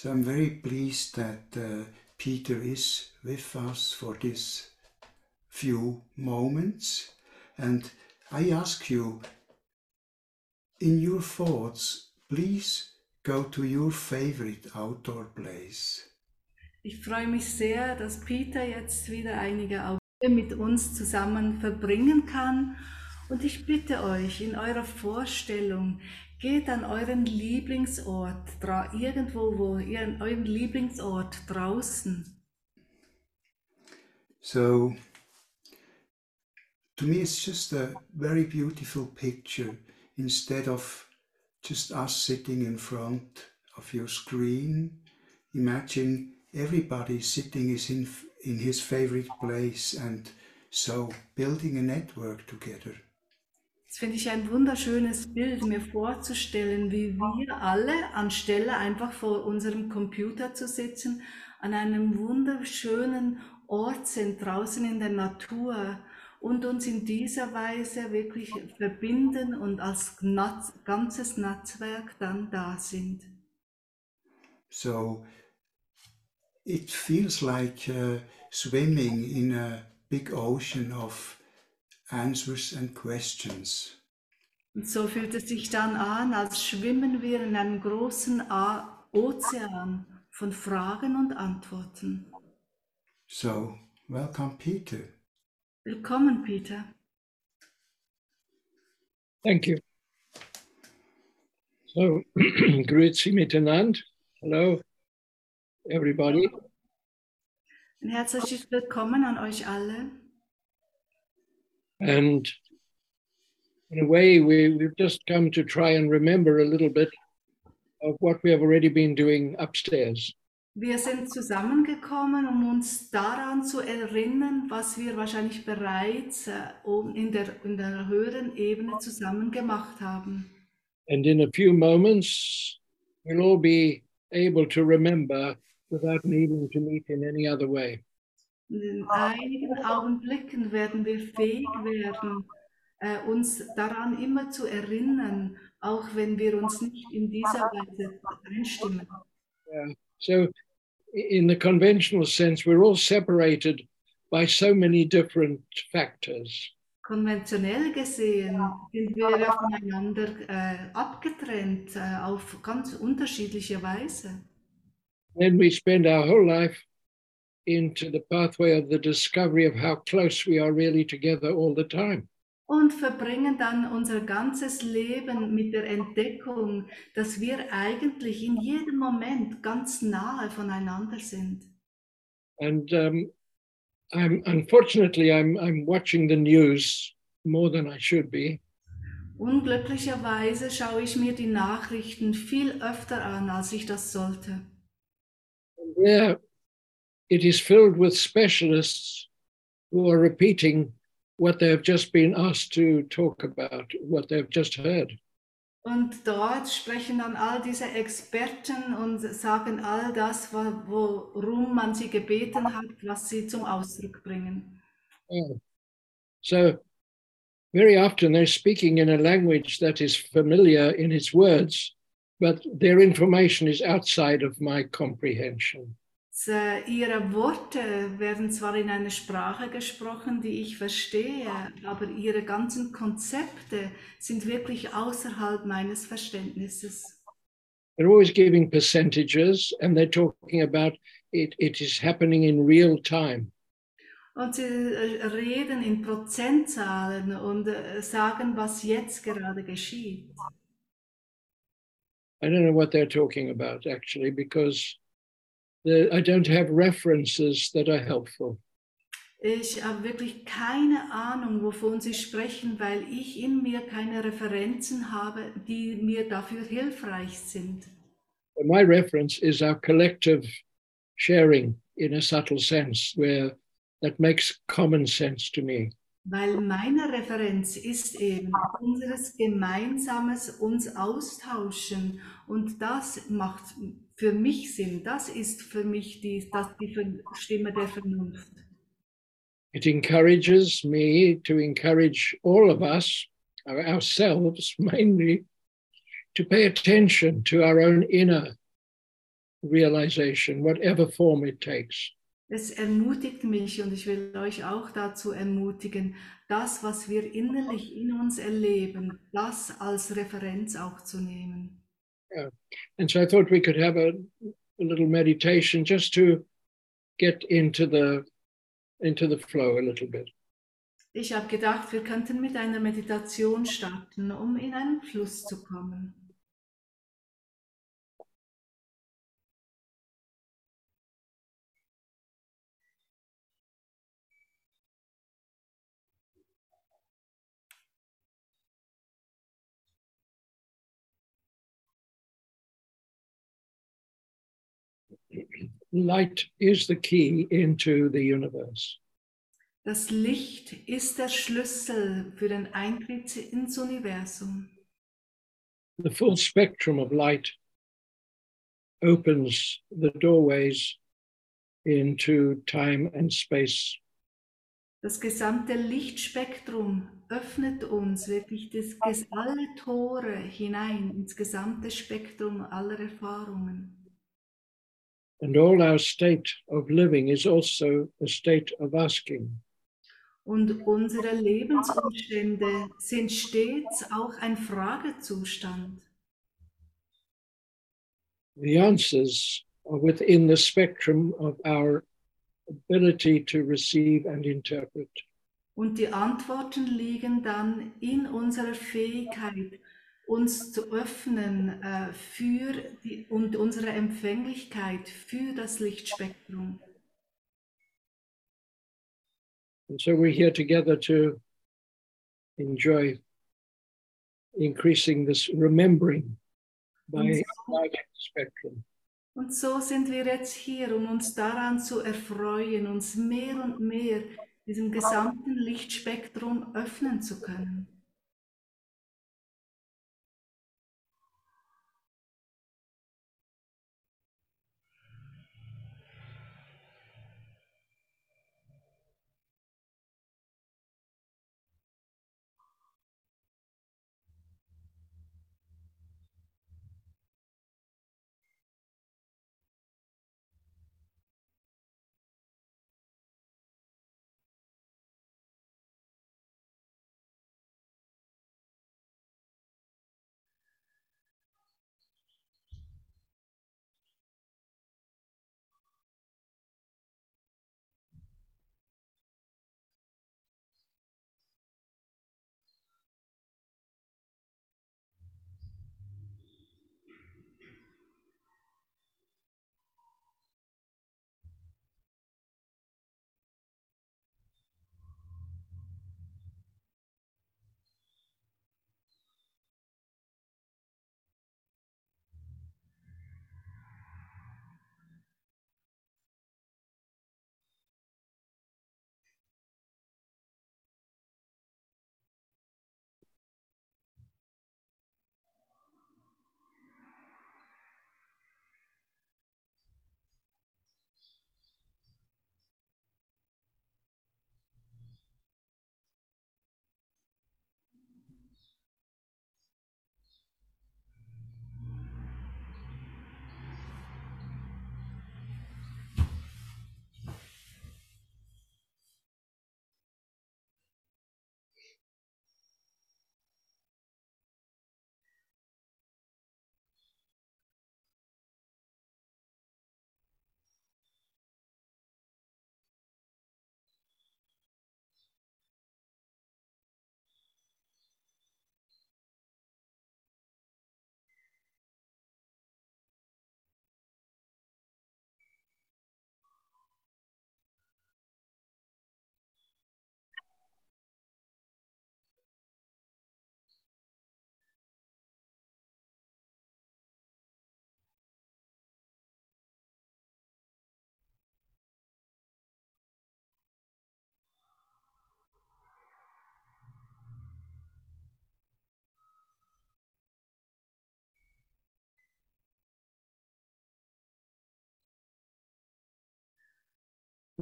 So I'm very pleased that uh, Peter is with us for this few moments. And I ask you, in your thoughts, please go to your favorite outdoor place. Ich freue mich sehr, dass Peter jetzt wieder einige Augenblicke mit uns zusammen verbringen kann. Und ich bitte euch, in eurer Vorstellung, Geht an euren Lieblingsort, irgendwo, wo euren Lieblingsort draußen. So, to me, it's just a very beautiful picture. Instead of just us sitting in front of your screen, imagine everybody sitting is in, in his favorite place and so building a network together. Das finde ich ein wunderschönes Bild, mir vorzustellen, wie wir alle, anstelle einfach vor unserem Computer zu sitzen, an einem wunderschönen Ort sind, draußen in der Natur und uns in dieser Weise wirklich verbinden und als ganzes Netzwerk dann da sind. So, it feels like uh, swimming in a big ocean of answers and questions. Und so fühlt es sich dann an, als schwimmen wir in einem großen Ozean von Fragen und Antworten. So, welcome Peter. Willkommen Peter. Thank you. So, grüezi miteinander. Hello, everybody. Ein herzliches Willkommen an euch alle. And in a way, we, we've just come to try and remember a little bit of what we have already been doing upstairs. Wir sind zusammengekommen, um uns daran zu erinnern, was wir wahrscheinlich bereits äh, in, der, in der höheren Ebene zusammen gemacht haben. And in a few moments, we'll all be able to remember without needing to meet in any other way. In einigen Augenblicken werden wir fähig werden, äh, uns daran immer zu erinnern, auch wenn wir uns nicht in dieser Weise einstimmen. Yeah. So, in the conventional sense, we're all separated by so many different factors. Konventionell gesehen sind wir voneinander äh, abgetrennt äh, auf ganz unterschiedliche Weise. Then we spend our whole life into the pathway of the discovery of how close we are really together all the time. Und verbringen dann unser ganzes Leben mit der Entdeckung, dass wir eigentlich in jedem Moment ganz nahe voneinander sind. And um, I'm unfortunately I'm I'm watching the news more than I should be. Unglücklicherweise schaue ich mir die Nachrichten viel öfter an, als ich das sollte. And there it is filled with specialists who are repeating what they have just been asked to talk about, what they've just heard. Und dort sprechen dann all diese Experten und sagen all das, worum man sie gebeten hat, was sie zum Ausdruck bringen. Yeah. So, very often they're speaking in a language that is familiar in its words, but their information is outside of my comprehension. Ihre Worte werden zwar in einer Sprache gesprochen, die ich verstehe, aber ihre ganzen Konzepte sind wirklich außerhalb meines Verständnisses. They're always giving percentages and they're talking about it, it is happening in real time. Und sie äh, reden in Prozentzahlen und äh, sagen, was jetzt gerade geschieht. I don't know what they're talking about actually because I don't have references that are helpful. Ich habe wirklich keine Ahnung, wovon Sie sprechen, weil ich in mir keine Referenzen habe, die mir dafür hilfreich sind. my reference is our collective sharing in a subtle sense, where that makes common sense to me. Weil meine Referenz ist eben unseres gemeinsames uns austauschen und das macht für mich Sinn. Das ist für mich die, das, die Stimme der Vernunft. It encourages me to encourage all of us, ourselves mainly, to pay attention to our own inner realization, whatever form it takes. Es ermutigt mich und ich will euch auch dazu ermutigen, das, was wir innerlich in uns erleben, das als Referenz auch zu nehmen. And so I thought we could have a, a little meditation just to get into the into the flow a little bit. Ich habe gedacht, wir könnten mit einer Meditation starten, um in einen Fluss zu kommen. Light is the key into the universe. Das Licht ist der Schlüssel für den Eintritt ins Universum. The full spectrum of light opens the doorways into time and space. Das gesamte Lichtspektrum öffnet uns wirklich das, alle Tore hinein ins gesamte Spektrum aller Erfahrungen. And all our state of living is also a state of asking. Und unsere Lebensumstände sind stets auch ein Fragezustand. The answers are within the spectrum of our ability to receive and interpret. Und die Antworten liegen dann in unserer Fähigkeit, uns zu öffnen äh, für die, und unsere Empfänglichkeit für das Lichtspektrum. And so we're here together to enjoy increasing this remembering by light spectrum. Und so sind wir jetzt hier, um uns daran zu erfreuen, uns mehr und mehr diesem gesamten Lichtspektrum öffnen zu können.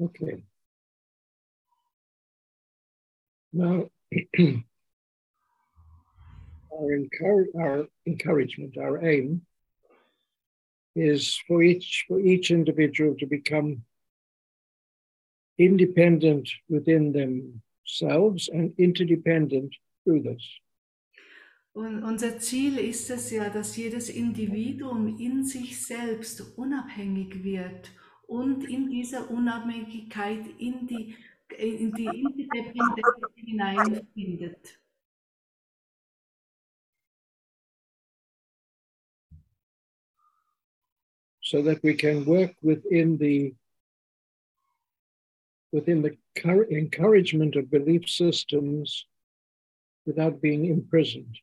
Okay. Now, our, encour- our encouragement, our aim, is for each for each individual to become independent within themselves and interdependent through this. Und unser Ziel ist es ja, dass jedes Individuum in sich selbst unabhängig wird und in dieser Unabhängigkeit in die, in die Interdependenz hineinfindet. so that we can work within the within the encouragement of belief systems without being imprisoned.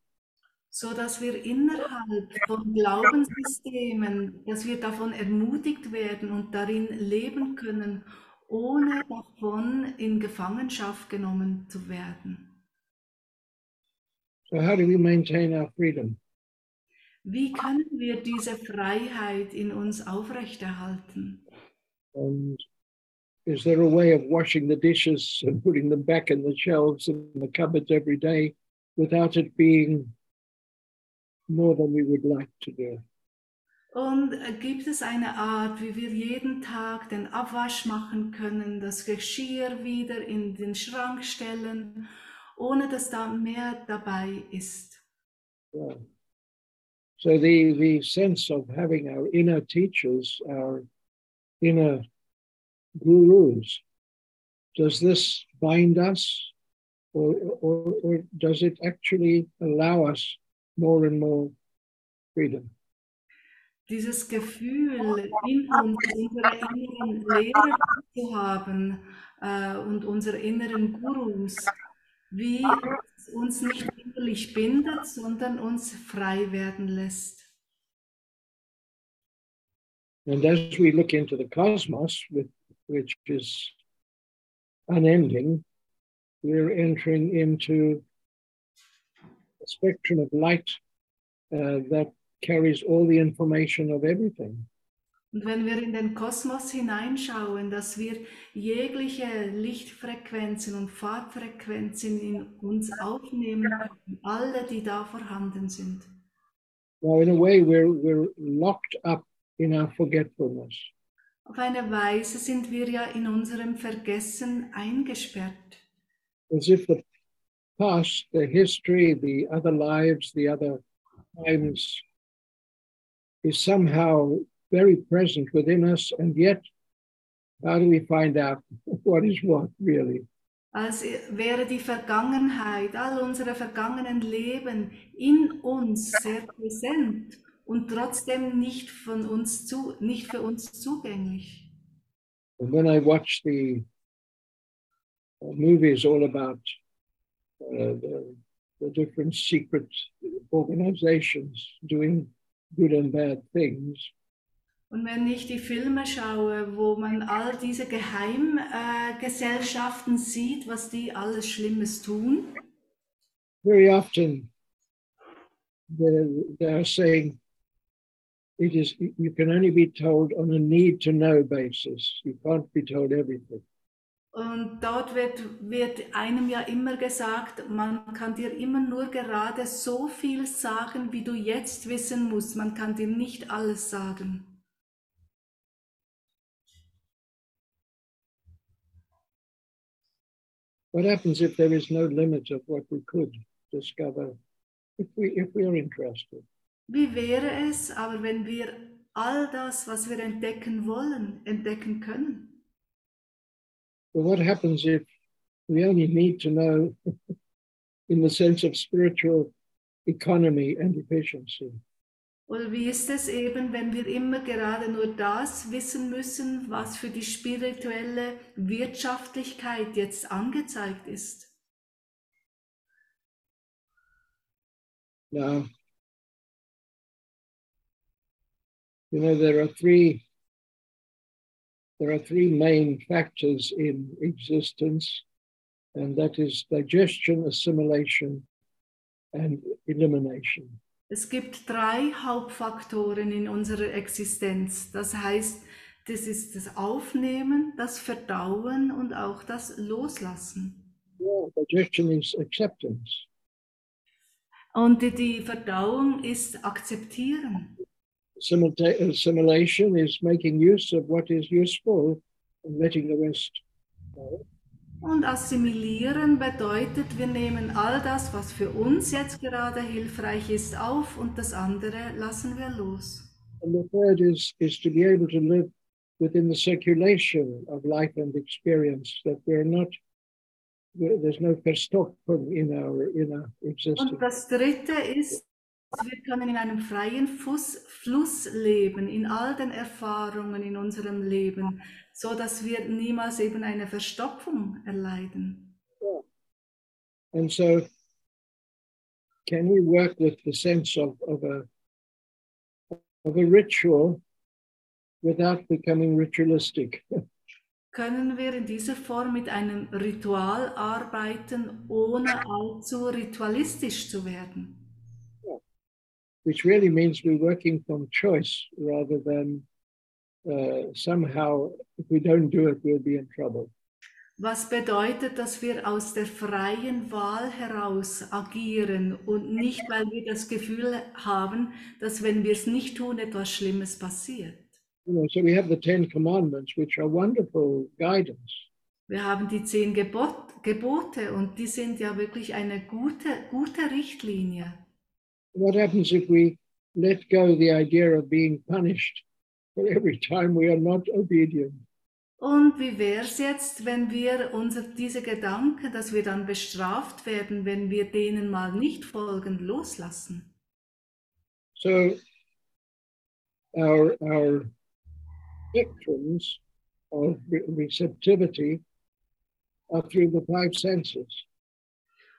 So dass wir innerhalb von Glaubenssystemen, dass wir davon ermutigt werden und darin leben können, ohne davon in Gefangenschaft genommen zu werden. So how do we maintain our freedom? Wie können wir diese Freiheit in uns aufrechterhalten? And is there a way of washing the dishes and putting them back in the shelves and the cupboards every day without it being more than we would like to do? Und äh, gibt es eine Art, wie wir jeden Tag den Abwasch machen können, das Geschirr wieder in den Schrank stellen, ohne dass da mehr dabei ist? Yeah. So the the sense of having our inner teachers, our inner gurus, does this bind us, or or, or does it actually allow us more and more freedom? Dieses Gefühl, in uns unsere inneren Lehrer zu haben äh, und unsere inneren Gurus, wie es uns nicht innerlich bindet, sondern uns frei werden lässt. And as we look into the cosmos, with, which is unending, we're entering into a spectrum of light uh, that carries all the information of everything. Und wenn wir in den Kosmos hineinschauen, dass wir jegliche Lichtfrequenzen und Farbfrequenzen in uns aufnehmen alle, die da vorhanden sind. Now, in a way, we're, we're locked up in our forgetfulness. Auf eine Weise sind wir ja in unserem Vergessen eingesperrt. as if the past, the history, the other lives, the other times is somehow very present within us. And yet, how do we find out what is what really? Als wäre die Vergangenheit, all unsere vergangenen Leben in uns sehr präsent und trotzdem nicht von uns zu, nicht für uns zugänglich. And when I watch the uh, movies all about Uh, the, the different secret organizations doing good and bad things, Und wenn ich die Filme schaue, wo man all diese Geheimgesellschaften äh, Gesellschaften sieht, was die alles Schlimmes tun, very often they're, they're saying it is you can only be told on a need to know basis. You can't be told everything Und dort wird, wird einem ja immer gesagt, man kann dir immer nur gerade so viel sagen, wie du jetzt wissen musst. Man kann dir nicht alles sagen. what happens if there is no limit of what we could discover if we if we are interested Wie wäre es aber, wenn wir all das, was wir entdecken wollen, entdecken können? But what happens if we only need to know in the sense of spiritual economy and efficiency Oder wie ist es eben, wenn wir immer gerade nur das wissen müssen, was für die spirituelle Wirtschaftlichkeit jetzt angezeigt ist? Now, you know, there are three there are three main factors in existence, and that is digestion, assimilation, and elimination. Es gibt drei Hauptfaktoren in unserer Existenz. Das heißt Das ist das Aufnehmen, das Verdauen und auch das Loslassen. Yeah, digestion is acceptance. Und die, Verdauung ist Akzeptieren. Assimilation is making use of what is useful and letting the rest go. Und assimilieren bedeutet, wir nehmen all das, was für uns jetzt gerade hilfreich ist, auf und das andere lassen wir los. And the third is, is to be able to live within the circulation of life and experience, that we're not, there- there's no verstoppen in our, in our existence. Und das dritte ist, wir können in einem freien Fuß, Fluss leben, in all den Erfahrungen in unserem Leben, so dass wir niemals eben eine Verstopfung erleiden. And so, can we work with the sense of, of a of a ritual without becoming ritualistic? Können wir in dieser Form mit einem Ritual arbeiten, ohne allzu ritualistisch zu werden? Which really means we're working from choice rather than uh, somehow, if we don't do it, we'll be in trouble. Was bedeutet, dass wir aus der freien Wahl heraus agieren und nicht, weil wir das Gefühl haben, dass wenn wir es nicht tun, etwas Schlimmes passiert. You know, so we have the Ten Commandments, which are wonderful guidance. Wir haben die zehn Gebot, Gebote und die sind ja wirklich eine gute, gute Richtlinie. What happens if we let go the idea of being punished for every time we are not obedient? Und wie wäre es jetzt, wenn wir unser, diese Gedanken, dass wir dann bestraft werden, wenn wir denen mal nicht folgen, loslassen? So our our spectrums of receptivity are through the five senses.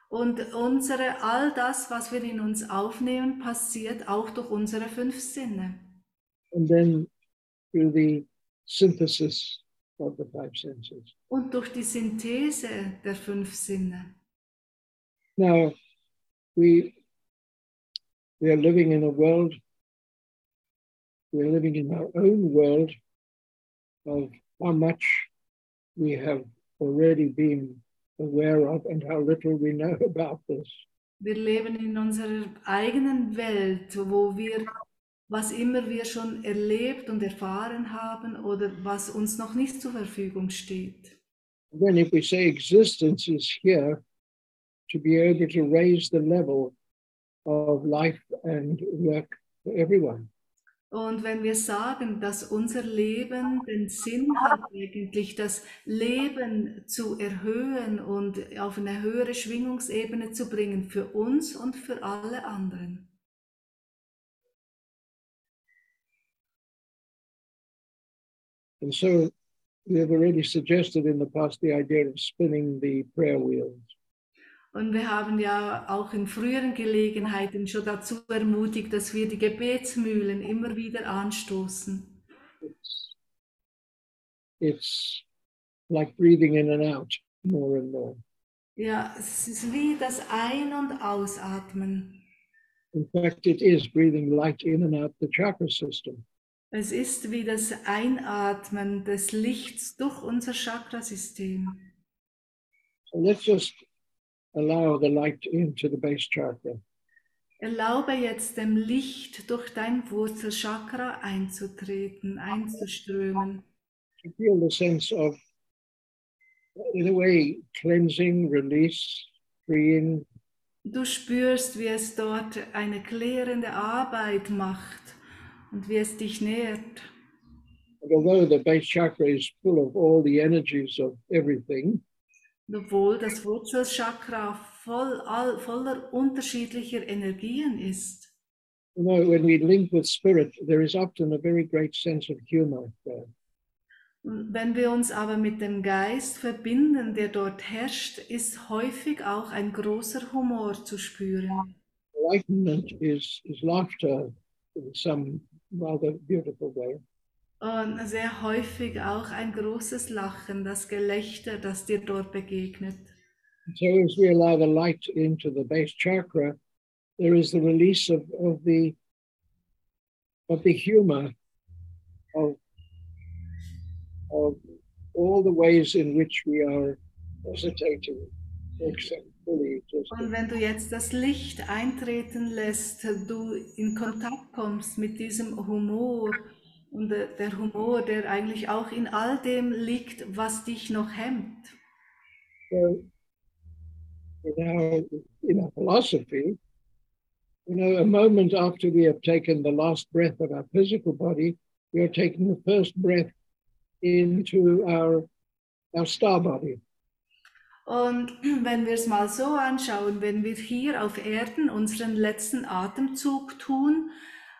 Und unsere, all das, was wir in uns aufnehmen, passiert auch durch unsere fünf Sinne. and then through the synthesis of the five senses. Und durch die Synthese der fünf Sinne. Now, we we are living in a world. We are living in our own world of how much we have already been aware of and how little we know about this. Wir leben in unserer eigenen Welt, wo wir, was immer wir schon erlebt und erfahren haben oder was uns noch nicht zur Verfügung steht. Then, if we say existence is here to be able to raise the level of life and work for everyone. Und wenn wir sagen, dass unser Leben den Sinn hat, eigentlich das Leben zu erhöhen und auf eine höhere Schwingungsebene zu bringen für uns und für alle anderen. And so we have already suggested in the past the idea of spinning the prayer wheels. Und wir haben ja auch in früheren Gelegenheiten schon dazu ermutigt, dass wir die Gebetsmühlen immer wieder anstoßen. It's, it's like breathing in and out more and more. Ja, es ist wie das Ein- und Ausatmen. In fact, it is breathing light in and out the chakra system. Es ist wie das Einatmen des Lichts durch unser Chakrasystem. So let's just allow the light into the base chakra. Erlaube jetzt dem Licht durch dein Wurzelchakra einzutreten, einzuströmen. To feel the sense of, in a way, cleansing, release, freeing, Du spürst, wie es dort eine klärende Arbeit macht und wie es dich nährt. And although the base chakra is full of all the energies of everything, Obwohl das Wurzelchakra voll, all, voller unterschiedlicher Energien ist. you know, when we link with spirit, there is often a very great sense of humor there. Wenn wir uns aber mit dem Geist verbinden, der dort herrscht, ist häufig auch ein großer Humor zu spüren. Enlightenment is, is laughter in some rather beautiful way. Und sehr häufig auch ein großes Lachen, das Gelächter, das dir dort begegnet. So as we allow the light into the base chakra, there is the release of, of the of the humor of of all the ways in which we are hesitating accept Und wenn du jetzt das Licht eintreten lässt, du in Kontakt kommst mit diesem Humor und der Humor, der eigentlich auch in all dem liegt, was dich noch hemmt. So, in our, in our philosophy, you know, a moment after we have taken the last breath of our physical body, we are taking the first breath into our, our star body. Und wenn wir es mal so anschauen, wenn wir hier auf Erden unseren letzten Atemzug tun,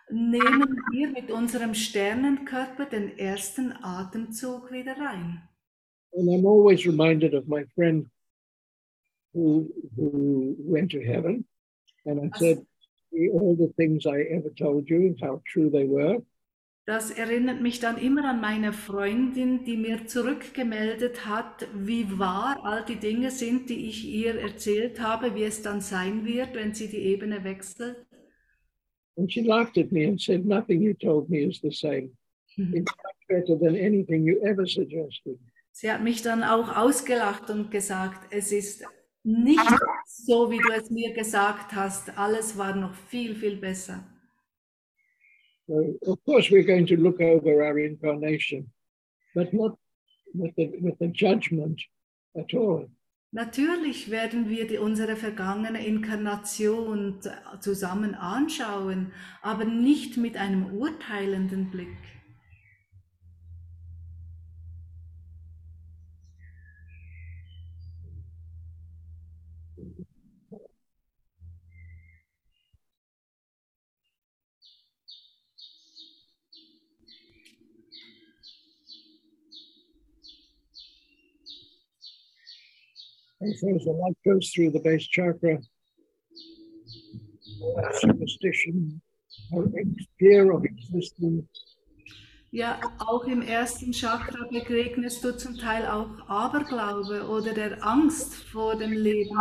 nehmen wir mit unserem Sternenkörper den ersten Atemzug wieder rein. And I'm always reminded of my friend who, who went to heaven. And I said, "See all the things I ever told you, how true they were. Das erinnert mich dann immer an meine Freundin, die mir zurückgemeldet hat, wie wahr all die Dinge sind, die ich ihr erzählt habe, wie es dann sein wird, wenn sie die Ebene wechselt. And she laughed at me and said, Nothing you told me is the same. Mhm. It's much better than anything you ever suggested. Sie hat mich dann auch ausgelacht und gesagt, es ist nicht so, wie du es mir gesagt hast. Alles war noch viel, viel besser. So, of course, we're going to look over our incarnation, but not with the, with the judgment at all. Natürlich werden wir die, unsere vergangene Inkarnation zusammen anschauen, aber nicht mit einem urteilenden Blick. As the light goes through the base chakra, superstition or fear of existence Ja, auch im ersten Chakra begegnest du zum Teil auch Aberglaube oder der Angst vor dem Leben.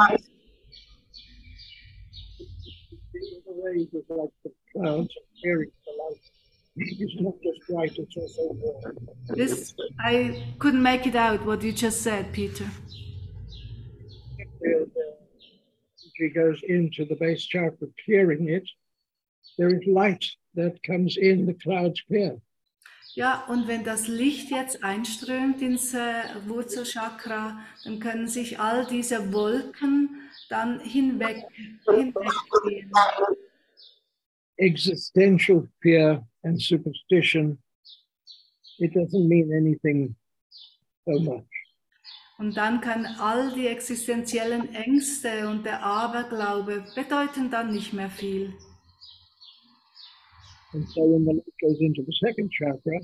the waves of like the clouds carrying the light. It's not just white, it's also warm. This, I couldn't make it out what you just said, Peter. Uh, She goes into the base chakra, clearing it. There is light that comes in, the clouds clear. Ja, und wenn das Licht jetzt einströmt ins äh, Wurzelchakra, dann können sich all diese Wolken dann hinweg, hinweggehen. Existential fear and superstition, it doesn't mean anything so much. Und dann kann all die existenziellen Ängste und der Aberglaube bedeuten dann nicht mehr viel. And so when the light goes into the second chakra,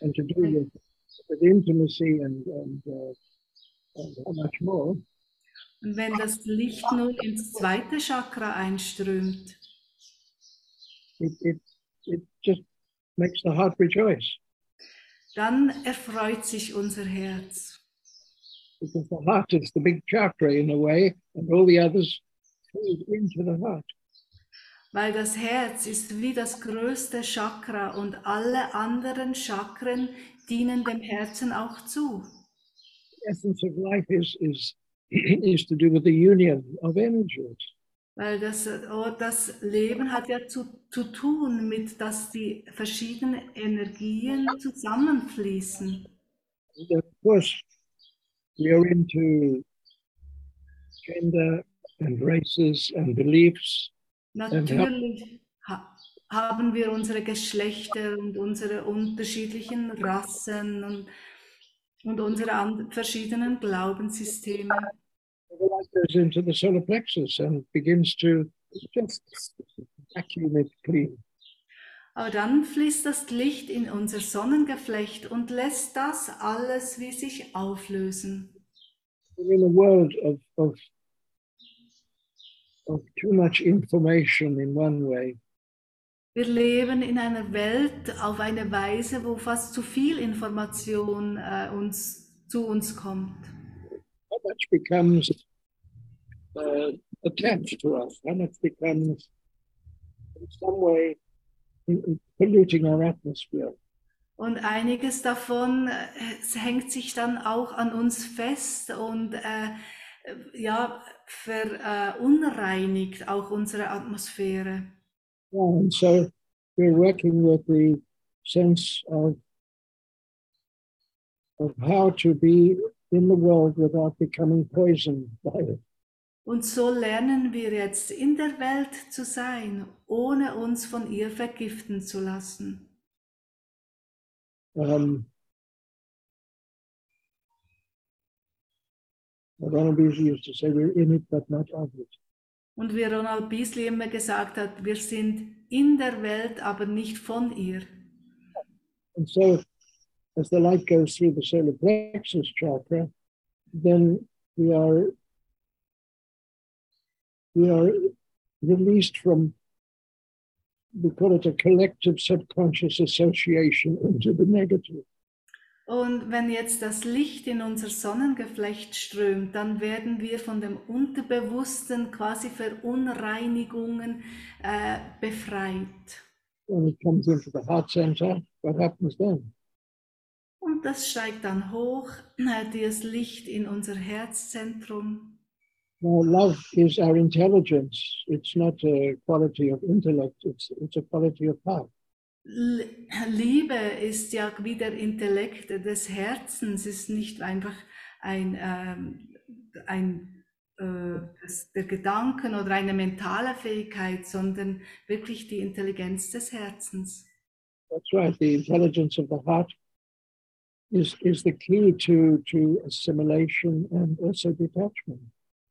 and to do with, with intimacy and, and, uh, and how much more, Und wenn das Licht nun ins zweite Chakra einströmt, it, it, it just makes the heart rejoice. dann erfreut sich unser Herz. Because the heart is the big chakra in a way, and all the others feed into the heart. Weil das Herz ist wie das größte Chakra und alle anderen Chakren dienen dem Herzen auch zu. The essence of life is, is, is to do with the union of energies. Weil das, oh, das Leben hat ja zu, zu tun mit, dass die verschiedenen Energien zusammenfließen. And of course, we are into gender and races and beliefs, Natürlich ha haben wir unsere Geschlechter und unsere unterschiedlichen Rassen und, und unsere verschiedenen Glaubenssysteme. goes into the solar plexus and begins to just vacuum it clean. Aber dann fließt das Licht in unser Sonnengeflecht und lässt das alles wie sich auflösen. We're in a world of, of, of too much information in one way. Wir leben in einer Welt auf eine Weise, wo fast zu viel Information äh, uns, zu uns kommt. How much becomes uh, attached to us? How much becomes in some way polluting our atmosphere? Und einiges davon äh, hängt sich dann auch an uns fest und äh, ja, verunreinigt auch unsere Atmosphäre. Yeah, and so we're working with the sense of of how to be in the world without becoming poisoned by it. Und so lernen wir jetzt in der Welt zu sein, ohne uns von ihr vergiften zu lassen. Um, Ronald Beasley used to say, "We're in it, but not of it." Und wie Ronald Beasley immer gesagt hat, wir sind in der Welt, aber nicht von ihr. And so, as the light goes through the solar plexus chakra, then we are we are released from we call it a collective subconscious association into the negative. Und wenn jetzt das Licht in unser Sonnengeflecht strömt, dann werden wir von dem unterbewussten quasi Verunreinigungen äh, befreit. When it comes into the heart center, what happens then? Und das steigt dann hoch, äh, das Licht in unser Herzzentrum. Now, love is our intelligence. It's not a quality of intellect. It's it's a quality of heart. Liebe ist ja wie der Intellekt des Herzens, ist nicht einfach ein, ähm, ein äh, das, der Gedanken oder eine mentale Fähigkeit, sondern wirklich die Intelligenz des Herzens. That's right. The intelligence of the heart is is the key to to assimilation and also detachment.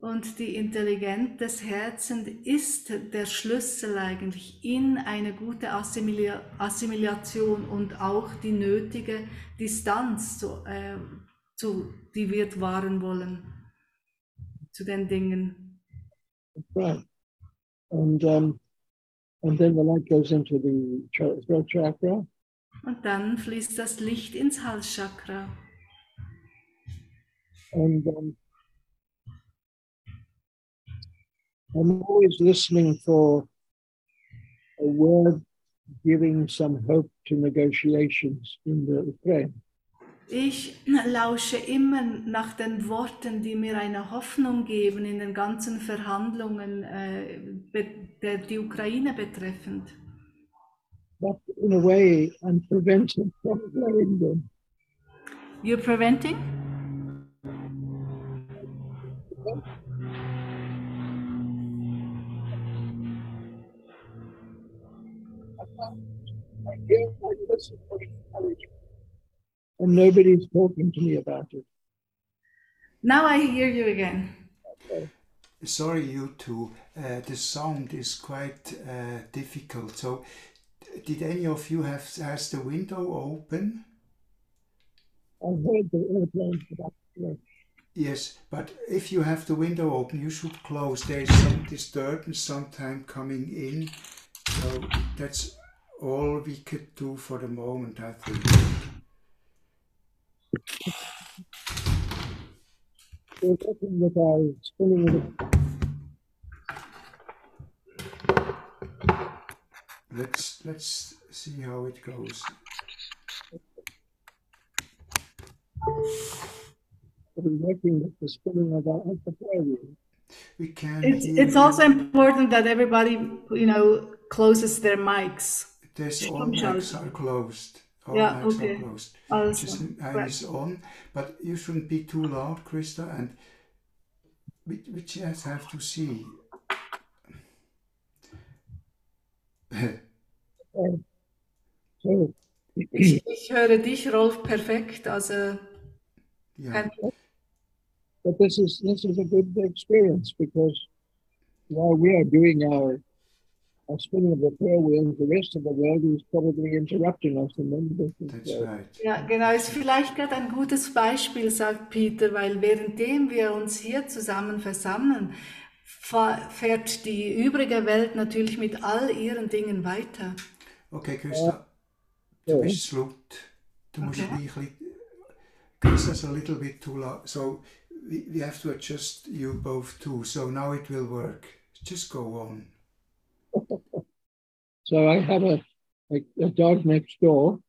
Und die Intelligenz des Herzens ist der Schlüssel eigentlich in eine gute Assimilation und auch die nötige Distanz, zu, äh, zu, die wir wahren wollen zu den Dingen. Right. And um, and then the light goes into the throat chakra, Und dann fließt das Licht ins Halschakra. and um, I'm always listening for a word giving some hope to negotiations in the Ukraine. Ich lausche immer nach den Worten, die mir eine Hoffnung geben in den ganzen Verhandlungen, äh, der, die Ukraine betreffend. But in a way, I'm prevented from playing them. You're preventing? And nobody's talking to me about it. Now I hear you again. Sorry, you two. Uh, the sound is quite uh, difficult. So, did any of you have has the window open? I heard the airplanes about Yes, but if you have the window open, you should close. There is some disturbance sometime coming in. So that's all we could do for the moment, I think. We're working with our spinning with Let's let's see how it goes. we're working with the spinning of our of the prayer wheel. We can. It's, it's also important that everybody, you know, closes their mics. There's all Stimmt mics are closed. All Yeah, mics okay. are closed. Also, Just mine right. is on, but you shouldn't be too loud, Krista, and we, we just have to see. So Ich, ich höre dich, Rolf, perfekt. Also, yeah. kein but this is this is a good experience because while we are doing our our spinning the prayer wheel, the rest of the world is probably interrupting us in many different ways. right. Ja, genau, ist vielleicht gerade ein gutes Beispiel, sagt Peter, weil währenddem wir uns hier zusammen versammeln, fährt die übrige Welt natürlich mit all ihren Dingen weiter. Okay, Krista, Ja. du bist laut. Du musst Okay. ein bisschen. Krista's a little bit too loud, so we, we have to adjust you both too. So now it will work. Just go on. So I have a, a, a dog next door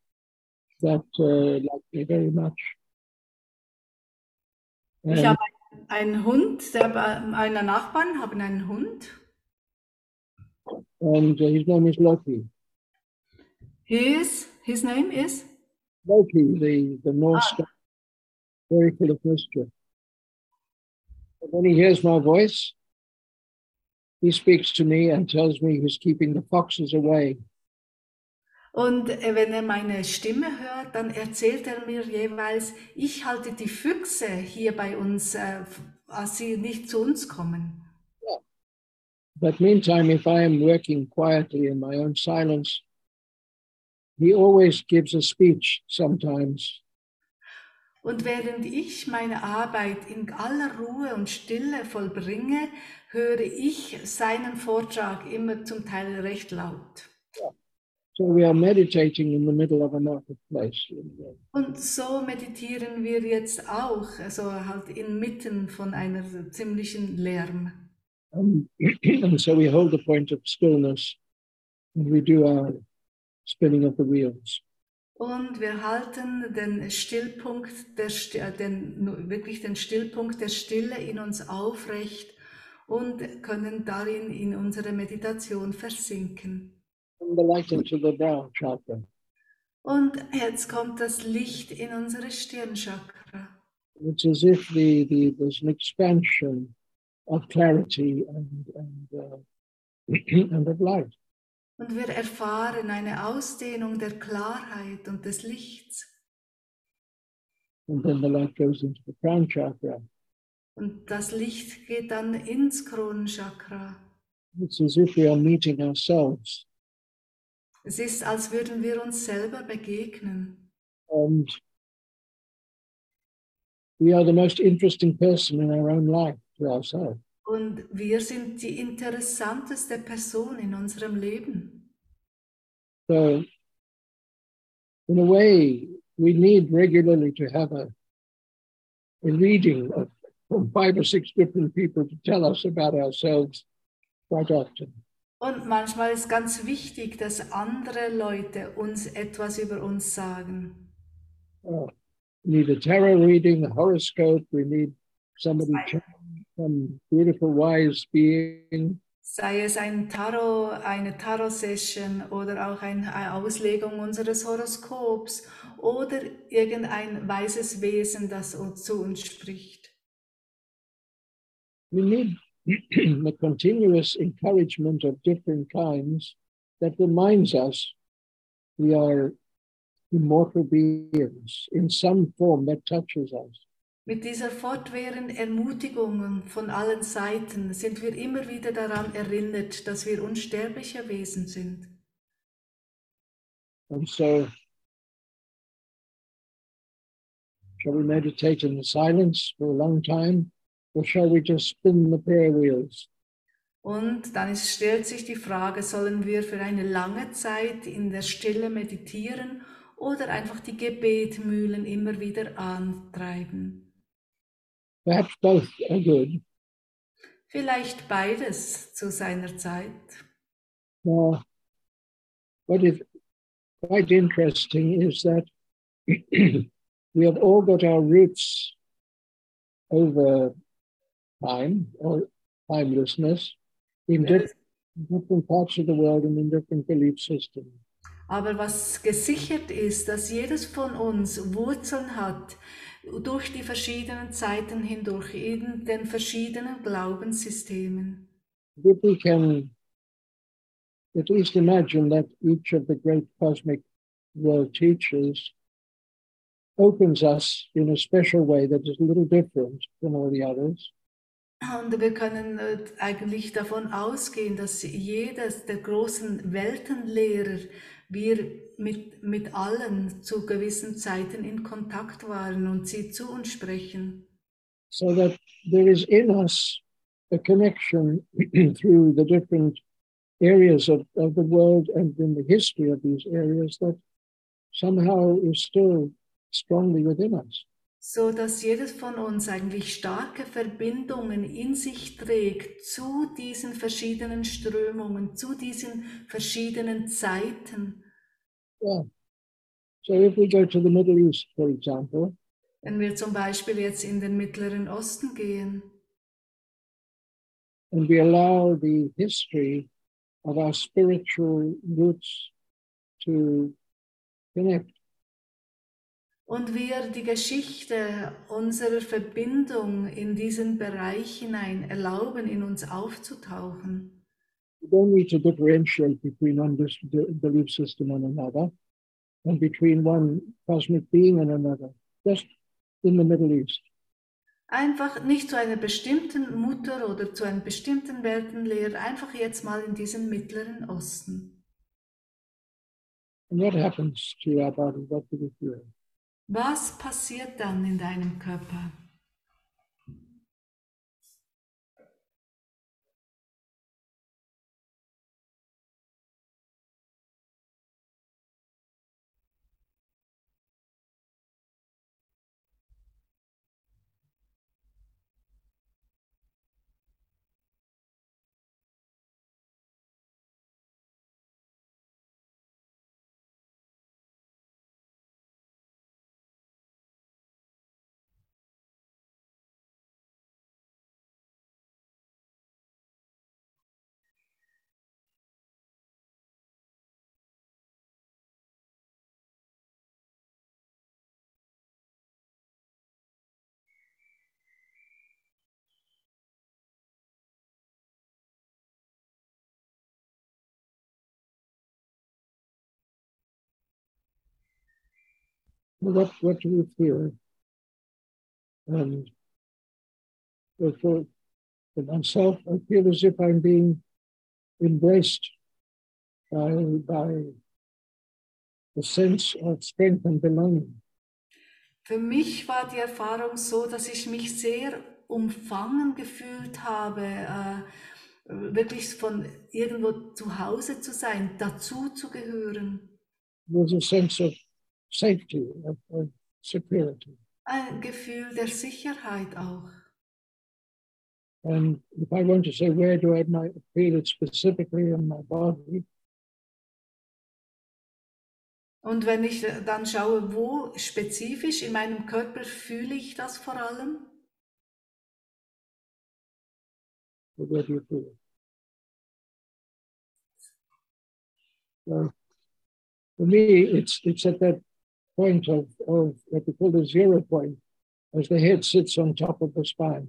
that uh, like me very much. Ich And habe einen Hund, einer Nachbarn haben einen Hund. and uh, his name is Loki. His, his name is Loki, the, the Norse god, very full of mischief. But when he hears my voice, he speaks to me and tells me he's keeping the foxes away. Und äh, wenn er meine Stimme hört, dann erzählt er mir jeweils, ich halte die Füchse hier bei uns, äh, als sie nicht zu uns kommen. But meantime, if I am working quietly in my own silence, he always gives a speech sometimes. Und während ich meine Arbeit in aller Ruhe und Stille vollbringe, höre ich seinen Vortrag immer zum Teil recht laut. So we are meditating in the middle of a marketplace. Und so meditieren wir jetzt auch, also halt inmitten von einer ziemlichen Lärm. Um, and so we hold the point of stillness and we do our spinning of the wheels. Und wir halten den Stillpunkt, der, den, wirklich den Stillpunkt der Stille in uns aufrecht und können darin in unsere Meditation versinken. From the light into the brown chakra. Und jetzt kommt das Licht in unsere Stirnchakra. It's as if the, the there's an expansion of clarity and and uh, and of light. Und wir erfahren eine Ausdehnung der Klarheit und des Lichts. And then the light goes into the crown chakra. Und das Licht geht dann ins Kronenchakra. It's as if we are meeting ourselves. Es ist, als würden wir uns selber begegnen. And we are the most interesting person in our own life to ourselves. Und wir sind die interessanteste Person in unserem Leben. So, in a way, we need regularly to have a, a reading of, from five or six different people to tell us about ourselves quite often. Und manchmal ist ganz wichtig, dass andere Leute uns etwas über uns sagen. Uh, we need a tarot reading, a horoscope, we need somebody, some beautiful, wise being. Sei es ein Tarot, eine Tarot-Session oder auch ein- eine Auslegung unseres Horoskops oder irgendein weises Wesen, das zu uns spricht. We need the continuous encouragement of different kinds that reminds us we are immortal beings in some form that touches us. Mit dieser fortwährenden Ermutigung von allen Seiten sind wir immer wieder daran erinnert, dass wir unsterbliche Wesen sind. And so, shall we meditate in the silence for a long time, or shall we just spin the prayer wheels? Und dann ist, stellt sich die Frage, sollen wir für eine lange Zeit in der Stille meditieren oder einfach die Gebetmühlen immer wieder antreiben? Perhaps both are good. Vielleicht beides zu seiner Zeit. Now, what is quite interesting is that we have all got our roots over time or timelessness in different, different parts of the world and in different belief systems. Aber was gesichert ist, dass jedes von uns Wurzeln hat durch die verschiedenen Zeiten hindurch in den verschiedenen Glaubenssystemen. If we can at least imagine that each of the great cosmic world teachers opens us in a special way that is a little different from all the others. Und wir können äh, eigentlich davon ausgehen, dass jedes der großen Weltenlehrer wir mit, mit allen zu gewissen Zeiten in Kontakt waren und sie zu uns sprechen. so that there is in us a connection through the different areas of, of the world and in the history of these areas that somehow is still strongly within us. So dass jedes von uns eigentlich starke Verbindungen in sich trägt zu diesen verschiedenen Strömungen, zu diesen verschiedenen Zeiten. Yeah. So if we go to the Middle East, for example, Wenn wir zum Beispiel jetzt in den Mittleren Osten gehen and we allow the history of our spiritual roots to connect, und wir die Geschichte unserer Verbindung in diesen Bereich hinein erlauben, in uns aufzutauchen, we don't need to differentiate between belief system and another, and between one cosmic being and another, just in the Middle East. Einfach nicht zu einer bestimmten Mutter oder zu einem bestimmten Weltenlehrer, einfach jetzt mal in diesem Mittleren Osten. And what happens to our body? What do we feel? Was passiert dann in deinem Körper? What, what do we feel? And for myself, I feel as if I'm being embraced by, by the sense of strength and belonging. Für mich war die Erfahrung so, dass ich mich sehr umfangen gefühlt habe, äh, wirklich von irgendwo zu Hause zu sein, dazu zu gehören. There's a sense of safety, of, of security. Ein Gefühl der Sicherheit auch. And if I want to say, where do I might feel it specifically in my body? Und wenn ich dann schaue, wo spezifisch in meinem Körper fühle ich das vor allem, where do you feel it? So for me, it's it's at that point of, of what we call the zero point, as the head sits on top of the spine.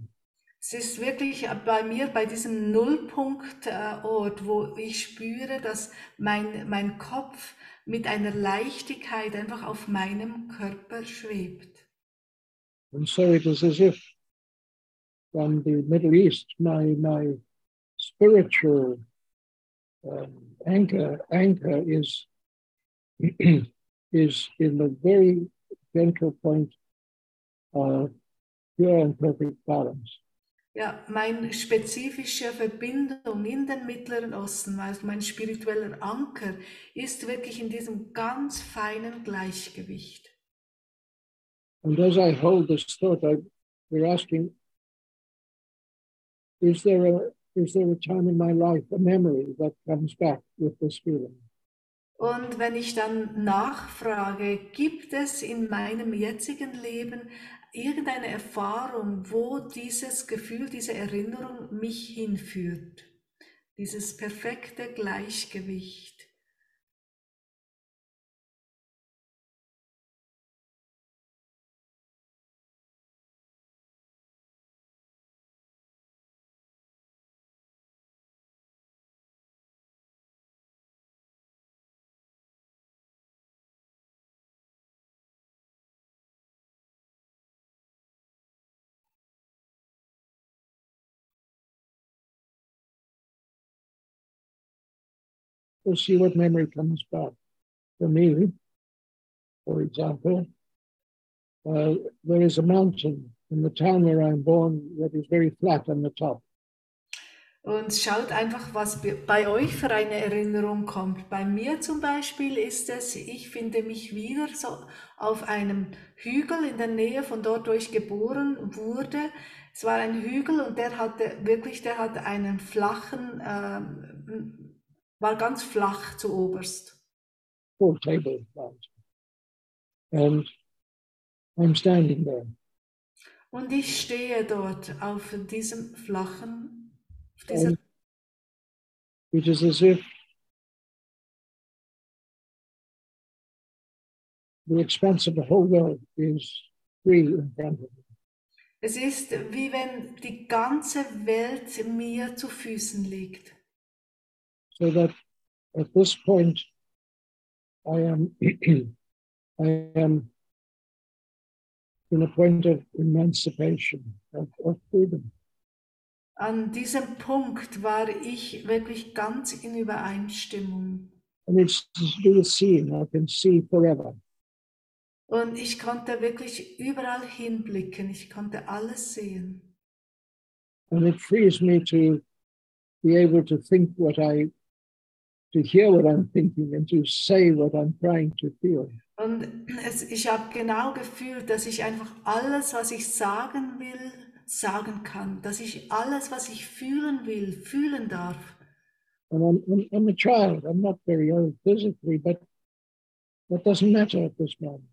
es ist wirklich bei mir bei diesem Nullpunktort, wo ich spüre, dass mein, mein Kopf mit einer Leichtigkeit einfach auf meinem Körper schwebt. And so it is as if from the Middle East, my my spiritual um, anchor anchor is is in the very central point of pure and perfect balance. Ja, meine spezifische Verbindung in den Mittleren Osten, also mein spiritueller Anker, ist wirklich in diesem ganz feinen Gleichgewicht. And as I hold this thought, I, we're asking, is there a is there a time in my life, a memory that comes back with this feeling? Und wenn ich dann nachfrage, gibt es in meinem jetzigen Leben irgendeine Erfahrung, wo dieses Gefühl, diese Erinnerung mich hinführt? Dieses perfekte Gleichgewicht. We'll see what memory comes back. For me, for example, uh, there is a mountain in the town where I'm born that is very flat on the top. Und schaut einfach, was bei- euch für eine Erinnerung kommt. Bei mir zum Beispiel ist es, ich finde mich wieder so auf einem Hügel in der Nähe von dort, wo ich geboren wurde. Es war ein Hügel und der hatte wirklich, der hatte einen flachen, ähm, war ganz flach zu oberst. full table mountain. And I'm standing there. Und ich stehe dort auf diesem flachen, auf dieser, And it is as if the expanse of the whole world is free in front of me. es ist wie wenn die ganze Welt mir zu Füßen liegt. So that at this point, I am, I am in a point of emancipation, of, of freedom. An diesem Punkt war ich wirklich ganz in Übereinstimmung. And it's with seeing. I can see forever. Und ich konnte wirklich überall hinblicken. Ich konnte alles sehen. And it frees me to be able to think what I, to hear what I'm thinking and to say what I'm trying to feel. Und es, ich habe genau gefühlt, dass ich einfach alles, was ich sagen will, sagen kann. Dass ich alles, was ich fühlen will, fühlen darf. And I'm, I'm, I'm a child. I'm not very old physically, but that doesn't matter at this moment.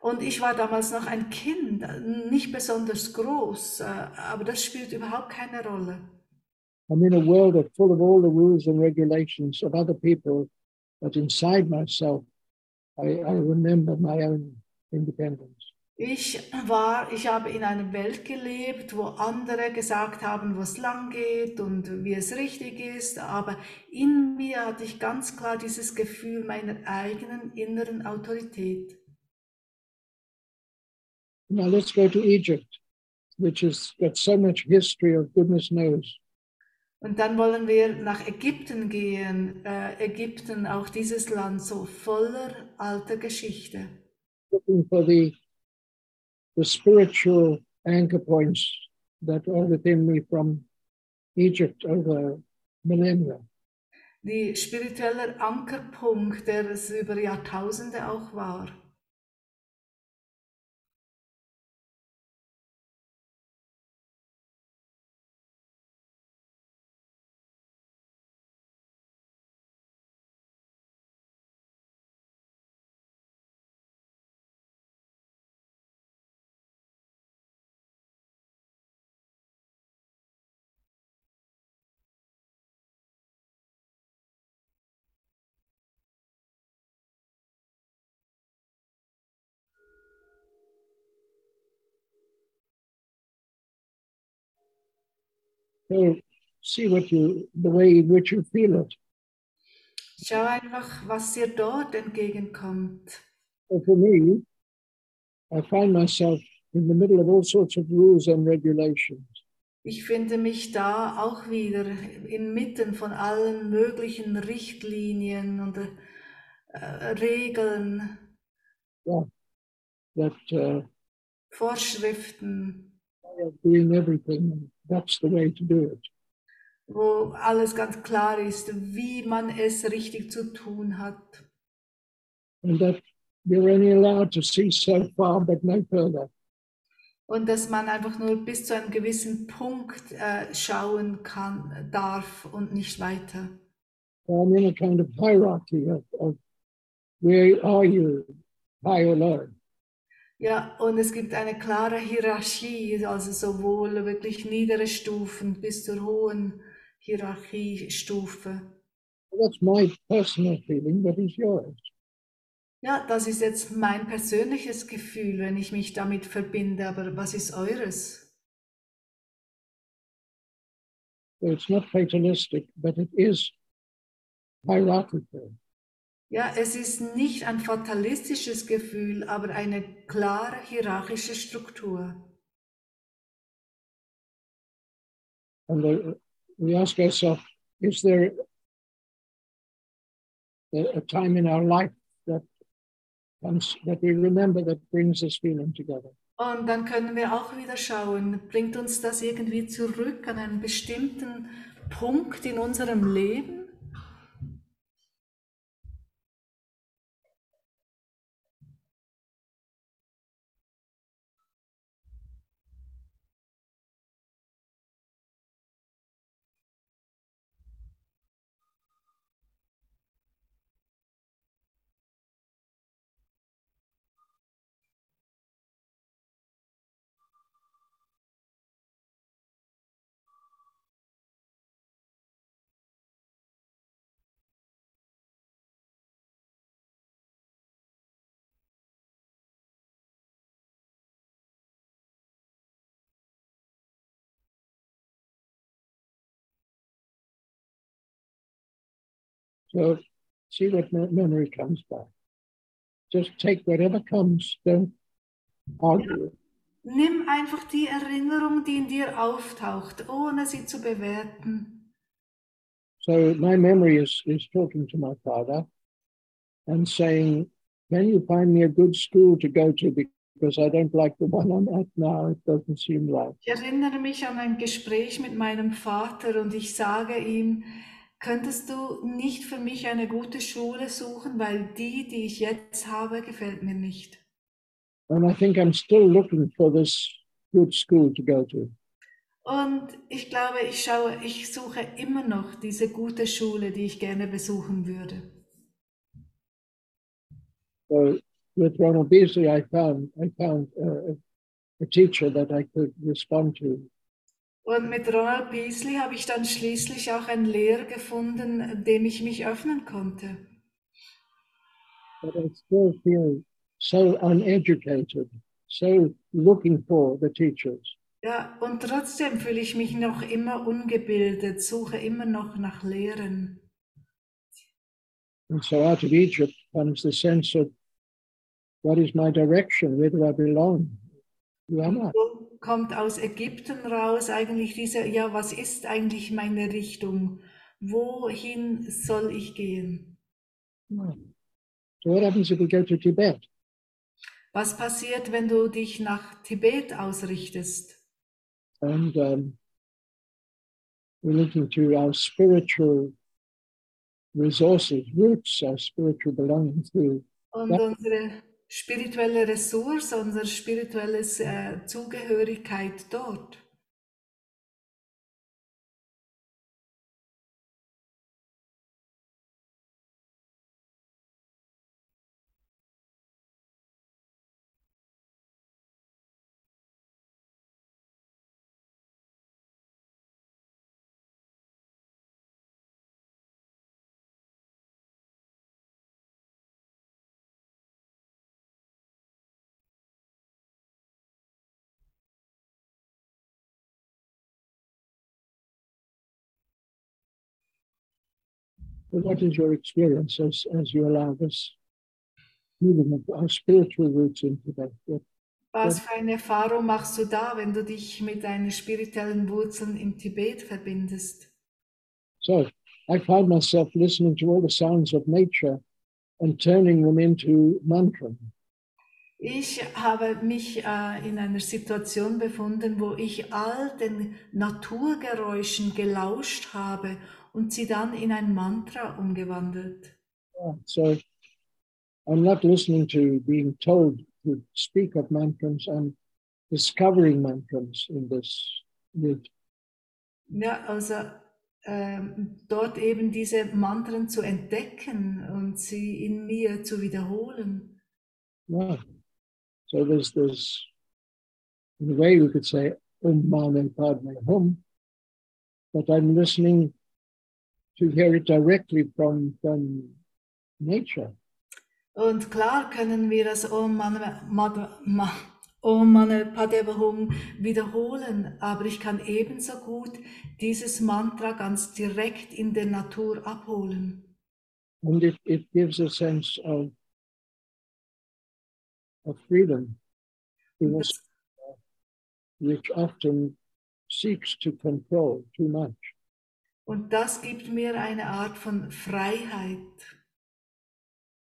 Und ich war damals noch ein Kind, nicht besonders groß, äh, aber das spielt überhaupt keine Rolle. I'm in a world that's full of all the rules and regulations of other people, but inside myself, I, I remember my own independence. Ich war, ich habe in einer Welt gelebt, wo andere gesagt haben, wo es lang geht und wie es richtig ist, aber in mir hatte ich ganz klar dieses Gefühl meiner eigenen inneren Autorität. Now let's go to Egypt, which has got so much history of goodness knows. Und dann wollen wir nach Ägypten gehen, äh, Ägypten, auch dieses Land so voller alter Geschichte. looking for the the spiritual anchor points that are within me from Egypt over millennia. Die spirituelle Ankerpunkt, der es über Jahrtausende auch war. So see what you the way in which you feel it. Schau einfach, was dir dort entgegenkommt. So for me, I find myself in the middle of all sorts of rules and regulations. Ich finde mich da auch wieder inmitten von allen möglichen Richtlinien und äh, Regeln, that uh, Vorschriften, way of doing everything. And that's the way to do it. wo alles ganz klar ist, wie man es richtig zu tun hat. And that you're only allowed to see so far, but no further. Und dass man einfach nur bis zu einem gewissen Punkt äh, schauen kann, darf und nicht weiter. I'm in a kind of hierarchy of, of where are you, high or low. Ja, und es gibt eine klare Hierarchie, also sowohl wirklich niedere Stufen bis zur hohen Hierarchiestufe. That's my personal feeling, but it's yours. Ja, das ist jetzt mein persönliches Gefühl, wenn ich mich damit verbinde, aber was ist eures? So it's not fatalistic, but it is hierarchical. Ja, es ist nicht ein fatalistisches Gefühl, aber eine klare hierarchische Struktur. And the, we ask ourselves, is there a, a time in our life that comes, that we remember that brings this feeling together? Und dann können wir auch wieder schauen, bringt uns das irgendwie zurück an einen bestimmten Punkt in unserem Leben? So see what me- memory comes back. Just take whatever comes, don't argue. Nimm einfach die Erinnerung, die in dir auftaucht, ohne sie zu bewerten. So my memory is, is talking to my father and saying, Can you find me a good school to go to? Because I don't like the one I'm at now. It doesn't seem right. Ich erinnere mich an ein Gespräch mit meinem Vater und ich sage ihm, könntest du nicht für mich eine gute Schule suchen, weil die, die ich jetzt habe, gefällt mir nicht. And I think I'm still looking for this good school to go to. Und ich glaube, ich schaue, ich suche immer noch diese gute Schule, die ich gerne besuchen würde. So with Ronald Beasley, I found I found uh, a teacher that I could respond to. Und mit Ronald Beasley habe ich dann schließlich auch einen Lehrer gefunden, dem ich mich öffnen konnte. but I still feel so uneducated, so looking for the teachers. Ja, und trotzdem fühle ich mich noch immer ungebildet, suche immer noch nach Lehren. And so out of Egypt comes the sense of what is my direction? Where do I belong? Who am I? Kommt aus Ägypten raus eigentlich diese, ja, was ist eigentlich meine Richtung? Wohin soll ich gehen? So what happens if we go to Tibet? Was passiert, wenn du dich nach Tibet ausrichtest? And um, we're looking to our spiritual resources, roots, our spiritual belonging through Und unsere spirituelle Ressource, unsere spirituelle äh, Zugehörigkeit dort. What is your experience as, as you allow this moving of our spiritual roots into that? What, Was für eine Erfahrung machst du da, wenn du dich mit deinen spirituellen Wurzeln im Tibet verbindest? So I find myself listening to all the sounds of nature and turning them into mantra. Ich habe mich äh, in einer Situation befunden, wo ich all den Naturgeräuschen gelauscht habe und sie dann in ein Mantra umgewandelt. Yeah, So I'm not listening to being told to speak of mantras. I'm discovering mantras in this route. Ja, also ähm, dort eben diese Mantren zu entdecken und sie in mir zu wiederholen. Yeah. So there's this, in a way we could say, Om Mane Padme Hum, but I'm listening to hear it directly from, from nature. Und klar können wir das oh Om Mane Mane- Ma- Om Mane oh Padme Hum wiederholen, aber ich kann ebenso gut dieses Mantra ganz direkt in der Natur abholen. And it, it gives a sense of, of freedom us, uh, which often seeks to control too much. Und das gibt mir eine Art von Freiheit.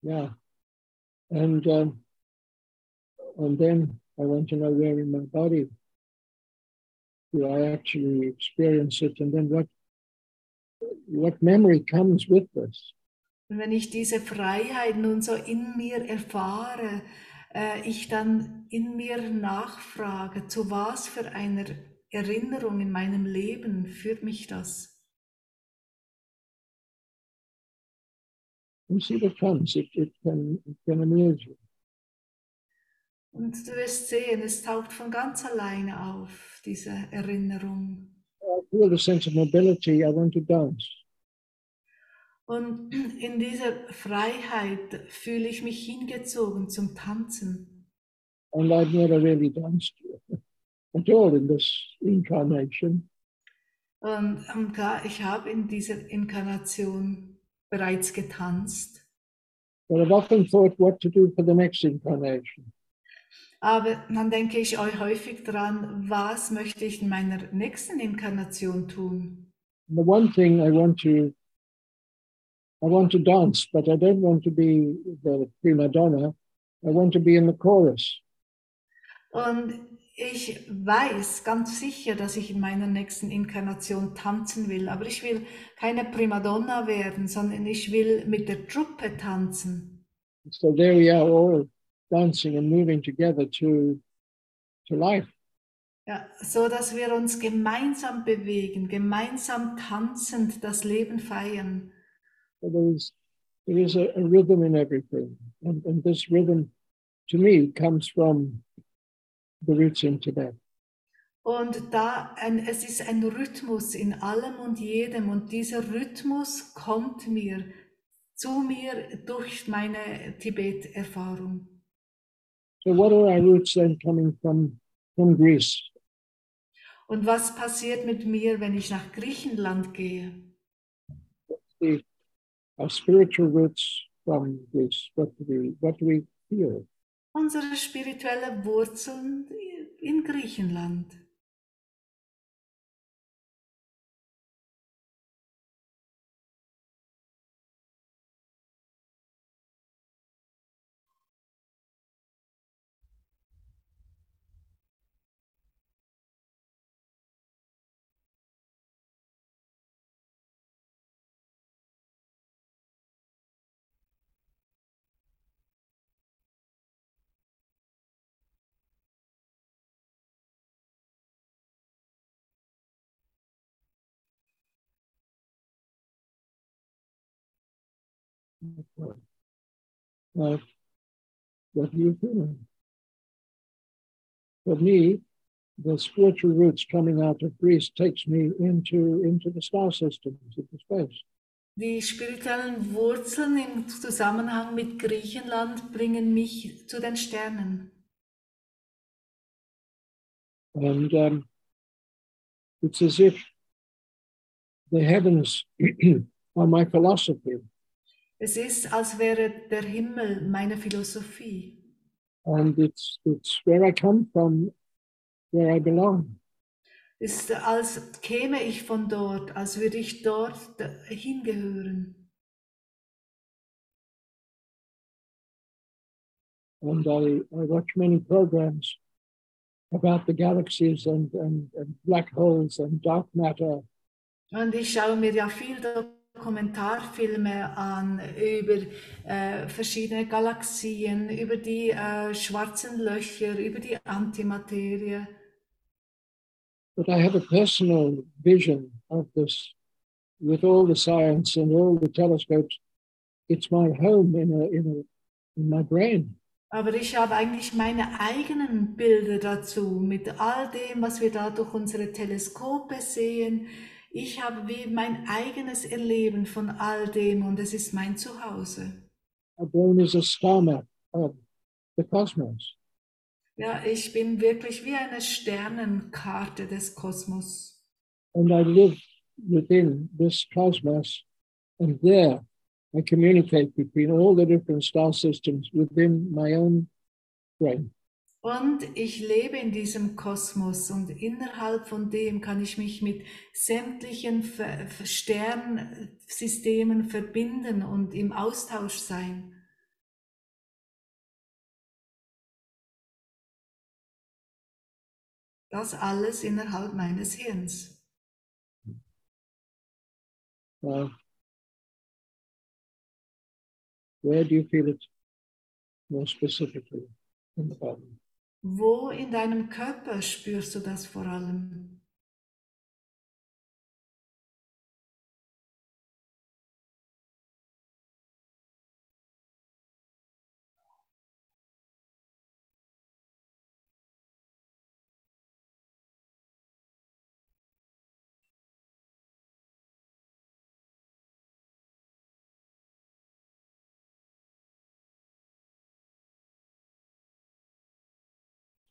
Yeah. And um, and then I want to know where in my body do I actually experience it, and then what what memory comes with this. Und wenn ich diese Freiheit nun so in mir erfahre, äh, ich dann in mir nachfrage, zu was für einer Erinnerung in meinem Leben führt mich das? You see what comes. It, it can it can amuse you. Und du wirst sehen, es taucht von ganz alleine auf, diese Erinnerung. I feel the sense of mobility. I want to dance. Und in dieser Freiheit fühle ich mich hingezogen zum Tanzen. And I've never really danced at all in this incarnation. Und ich habe in dieser Inkarnation bereits getanzt. But I've often thought what to do for the next incarnation. Aber dann denke ich euch häufig dran, was möchte ich in meiner nächsten Inkarnation tun? The one thing I want to, I want to dance, but I don't want to be the prima donna. I want to be in the chorus. Und ich weiß ganz sicher, dass ich in meiner nächsten Inkarnation tanzen will, aber ich will keine Primadonna werden, sondern ich will mit der Truppe tanzen. So there we are, all dancing and moving together to, to life. Ja, so dass wir uns gemeinsam bewegen, gemeinsam tanzend das Leben feiern. So there is, there is a, a rhythm in everything, and, and this rhythm, to me, comes from the roots in Tibet. Und da ein, es ist ein Rhythmus in allem und jedem und dieser Rhythmus kommt mir zu mir durch meine Tibet-Erfahrung. So what are our roots then coming from from Greece? Und was passiert mit mir, wenn ich nach Griechenland gehe? The, our spiritual roots from Greece. What do we what do we feel? Unsere spirituelle Wurzeln in Griechenland. What do you feel? For me, the spiritual roots coming out of Greece takes me into into the star systems, into space. Die spirituellen Wurzeln im Zusammenhang mit Griechenland bringen mich zu den Sternen. And um, it's as if the heavens are my philosophy. Es ist, als wäre der Himmel meine Philosophie. And it's it's where I come from, where I belong. Es ist, als käme ich von dort, als würde ich dort hingehören. And I, I watch many programs about the galaxies and, and, and black holes and dark matter. Und ich schaue mir ja viel Dokumentarfilme an über äh, verschiedene Galaxien, über die äh, schwarzen Löcher, über die Antimaterie. But I have a personal vision of this with all the science and all the telescopes. It's my home in, a, in, a, in my brain. Aber ich habe eigentlich meine eigenen Bilder dazu, mit all dem, was wir da durch unsere Teleskope sehen. Ich habe wie mein eigenes Erleben von all dem und es ist mein Zuhause. My brain is a star map of the cosmos. Ja, ich bin wirklich wie eine Sternenkarte des Kosmos. And I live within this cosmos. And there I communicate between all the different star systems within my own brain. Und ich lebe in diesem Kosmos und innerhalb von dem kann ich mich mit sämtlichen Sternsystemen verbinden und im Austausch sein. Das alles innerhalb meines Hirns. Uh, where do you feel it more specifically in the body? Wo in deinem Körper spürst du das vor allem?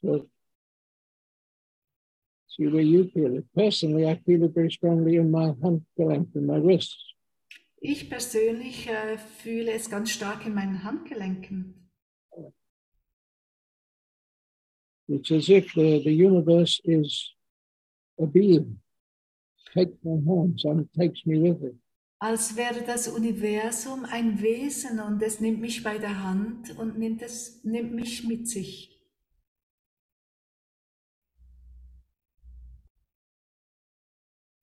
So, see where you feel it. Personally, I feel it very strongly in my hand length, in my wrists. Ich persönlich äh, fühle es ganz stark in meinen Handgelenken. It's as if the, the universe is a being. Takes my hands and takes me with it. Als wäre das Universum ein Wesen und es nimmt mich bei der Hand und nimmt, es, nimmt mich mit sich.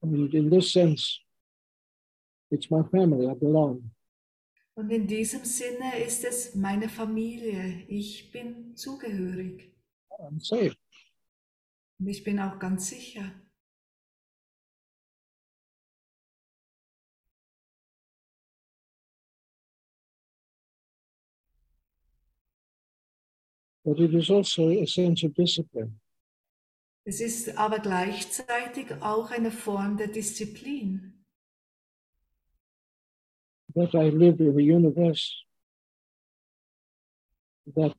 And in this sense, it's my family, I belong. Und in diesem Sinne ist es meine Familie. Ich bin zugehörig. I'm safe. Und ich bin auch ganz sicher. But it is also a sense of discipline. Es ist aber gleichzeitig auch eine Form der Disziplin. that I live in a universe that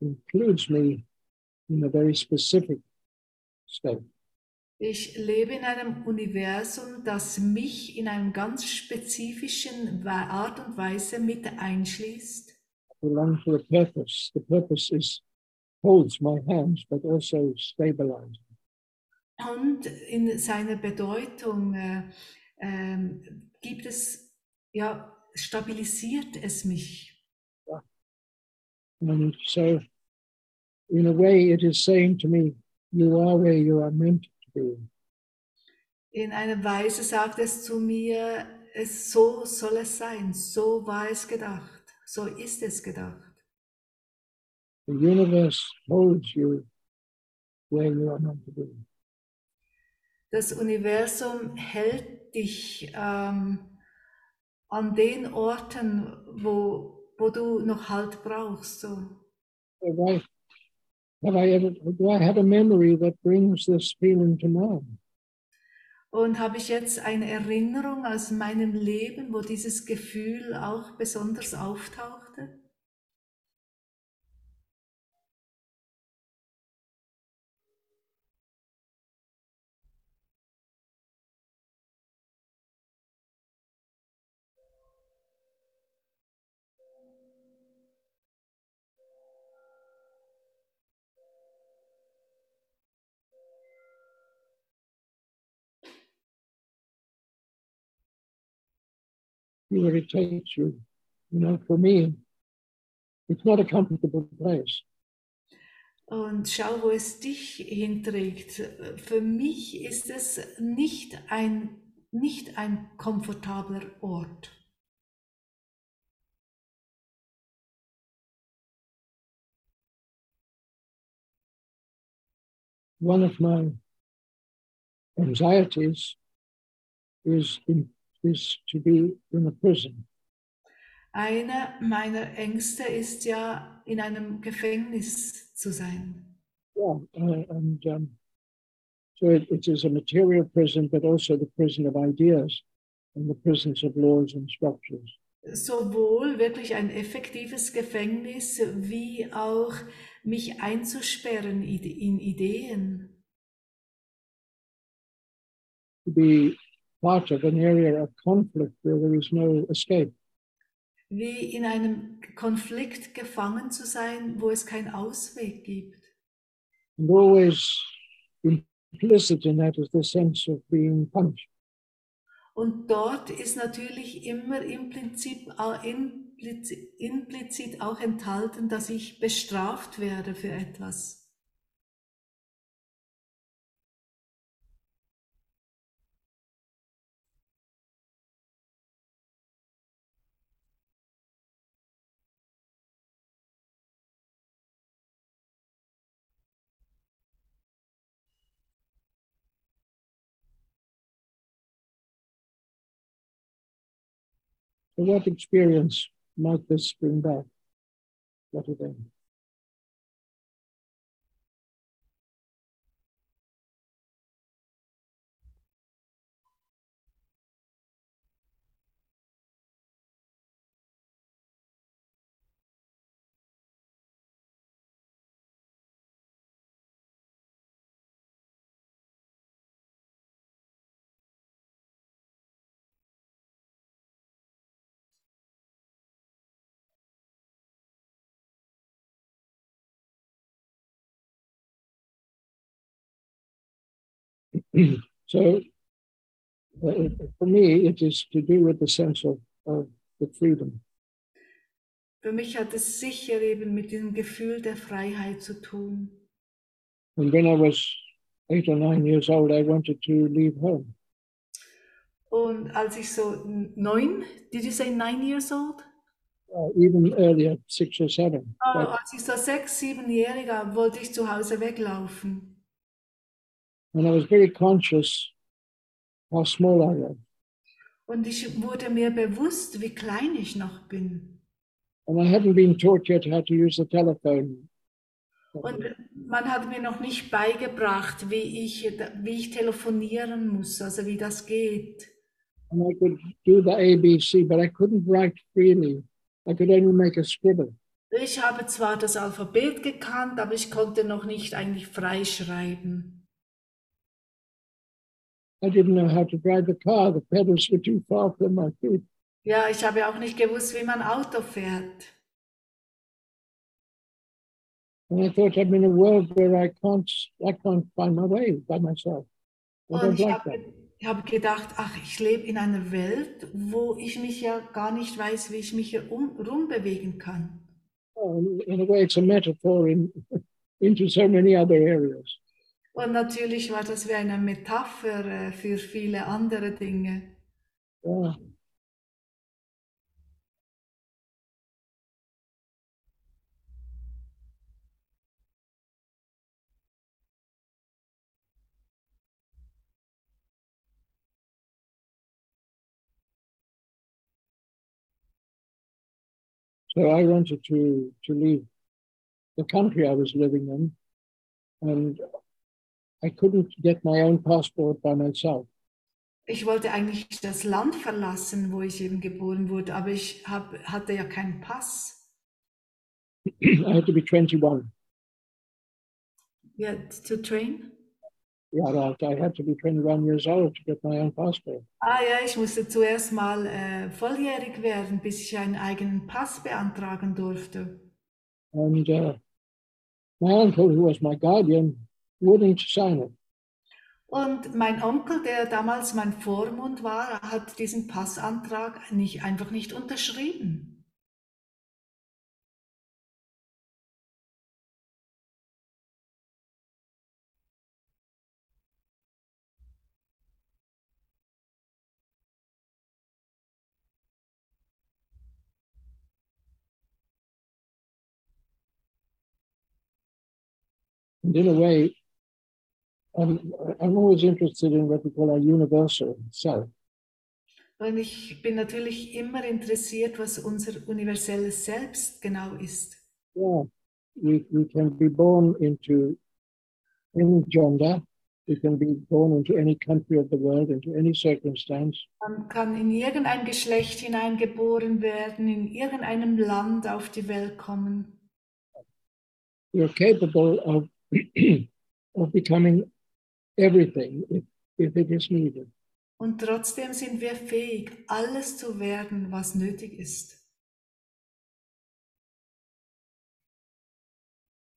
includes me in a very specific state. Ich lebe in einem Universum, das mich in einer ganz spezifischen Art und Weise mit einschließt. I belong to a purpose. The purpose is holds my hands, but also stabilizes. Und in seiner Bedeutung äh, ähm, gibt es, ja, stabilisiert es mich. And so, in a way, it is saying to me, you are where you are meant to be. In einer Weise sagt es zu mir, es so soll es sein, so war es gedacht, so ist es gedacht. The universe holds you where you are meant to be. Das Universum hält dich ähm, an den Orten, wo, wo du noch Halt brauchst. So. Have I, have I ever, do I have a memory that brings this feeling to mind? Und habe ich jetzt eine Erinnerung aus meinem Leben, wo dieses Gefühl auch besonders auftauchte? Takes you. You know, for me, it's not a comfortable place. Und schau, wo es dich hinträgt. Für mich ist es nicht ein, nicht ein komfortabler Ort. One of my anxieties is in, is to be in a prison. Einer meiner Ängste ist ja, in einem Gefängnis zu sein. Yeah, uh, and um, so it, it is a material prison, but also the prison of ideas and the prisons of laws and structures. Sowohl wirklich ein effektives Gefängnis, wie auch mich einzusperren in Ideen. To be part of an area of conflict where there is no escape. Wie in einem Konflikt gefangen zu sein, wo es keinen Ausweg gibt. And always implicit in that is the sense of being punished. Und dort ist natürlich immer implizit, implizit auch enthalten, dass ich bestraft werde für etwas. So what experience might this bring back? What event? So uh, for me, it is to do with the sense of, of the freedom. Für mich hat es sicher eben mit diesem Gefühl der Freiheit zu tun. And when I was eight or nine years old, I wanted to leave home. Und als ich so neun, did you say nine years old? Uh, even earlier, six or seven. But, als ich so sechs, siebenjähriger wollte ich zu Hause weglaufen. And I was very conscious how small I was. Und ich wurde mir bewusst, wie klein ich noch bin. And I hadn't been taught yet how to use the telephone. Und man hat mir noch nicht beigebracht, wie ich, wie ich telefonieren muss, also wie das geht. And I could do the ABC, but I couldn't write freely. I could only make a scribble. Ich habe zwar das Alphabet gekannt, aber ich konnte noch nicht eigentlich frei schreiben. I didn't know how to drive the car. The pedals were too far from my feet. Ja, ich habe auch nicht gewusst, wie man Auto fährt. And I thought I'm in a world where I can't, I can't find my way by myself. I Und don't ich like habe, habe gedacht, ach, ich lebe in einer Welt, wo ich mich ja gar nicht weiß, wie ich mich hier um, rumbewegen kann. Oh, in a way, it's a metaphor in, into so many other areas. Und natürlich war das wie eine Metapher äh, für viele andere Dinge. Yeah. So I wanted to, to leave the country I was living in, and I couldn't get my own passport by myself. Ich wollte eigentlich das Land verlassen, wo ich eben geboren wurde, aber ich hab, hatte ja keinen Pass. I had to be 21. Ja, to train? Yeah, right. I had to be 21 years old to get my own passport. Ah ja, ich musste zuerst mal äh, volljährig werden, bis ich einen eigenen Pass beantragen durfte. And uh, my uncle, who was my guardian, wouldn't sign it. Und mein Onkel, der damals mein Vormund war, hat diesen Passantrag nicht, einfach nicht unterschrieben. And in a way, I'm, I'm always interested in what we call our universal self. Und ich bin natürlich immer interessiert, was unser universelles Selbst genau ist. Yeah, we, we can be born into any gender, we can be born into any country of the world, into any circumstance. Man kann in irgendein Geschlecht hineingeboren werden, in irgendeinem Land auf die Welt kommen. We're capable of, of becoming everything if, if it is needed. Und trotzdem sind wir fähig, alles zu werden, was nötig ist.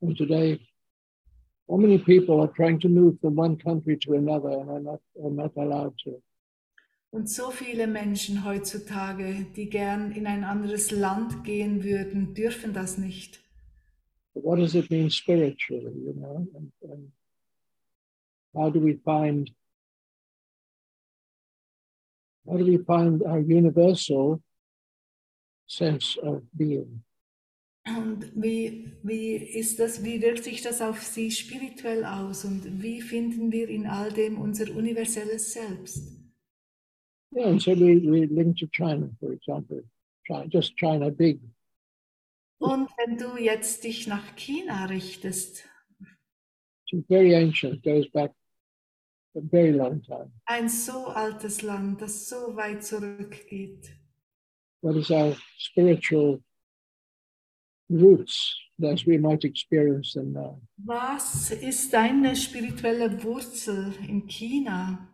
And today, how many people are trying to move from one country to another and are not, are not allowed to? Und so viele Menschen heutzutage, die gern in ein anderes Land gehen würden, dürfen das nicht. But what does it mean spiritually, you know? And, and how do we find how do we find our universal sense of being? Und wie, wie ist das, wie wirkt sich das auf Sie spirituell aus und wie finden wir in all dem unser universelles Selbst? Yeah, and so we, we link to China, for example. China, just China big. Und wenn du jetzt dich nach China richtest, It's very ancient, goes back a very long time. ein so altes Land, das so weit zurückgeht, What is our spiritual roots as we might experience them now? was ist deine spirituelle Wurzel in China?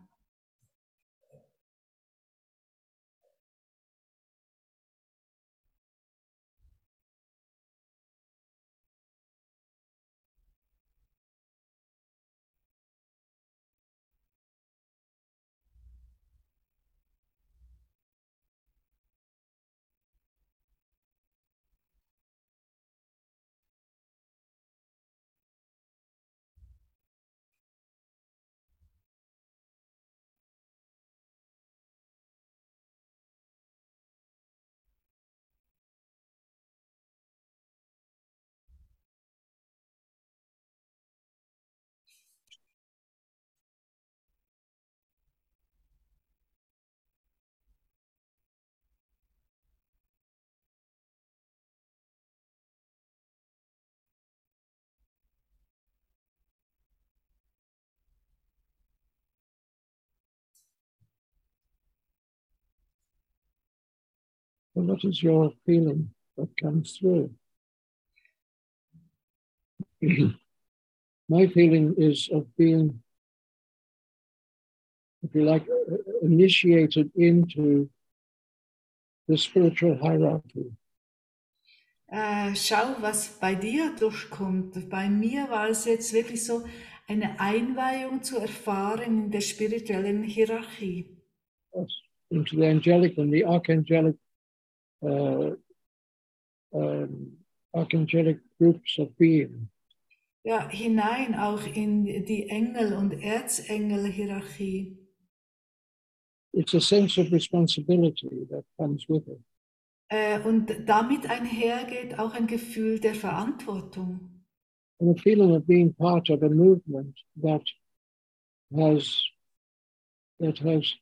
So what is your feeling that comes through? My feeling is of being, if you like, uh, initiated into the spiritual hierarchy. Äh, schau, was bei dir durchkommt. Bei mir war es jetzt wirklich so eine Einweihung zu erfahren in der spirituellen Hierarchie. Yes, into the angelic and the archangelic, uh, um, archangelic groups of being. Ja, hinein auch in die Engel- und Erzengel-Hierarchie. It's a sense of responsibility that comes with it. Äh, und damit einhergeht auch ein Gefühl der Verantwortung. and a feeling of being part of a movement that has that has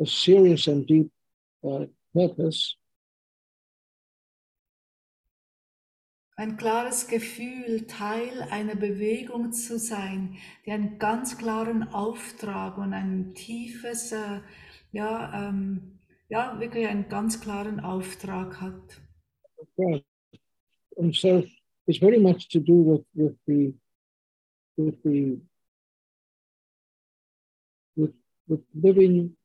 a serious and deep uh, purpose Ein klares Gefühl, Teil einer Bewegung zu sein, die einen ganz klaren Auftrag und ein tiefes, äh, ja, ähm, ja, wirklich einen ganz klaren Auftrag hat. Right. And so it's very much to do with, with the with the with with living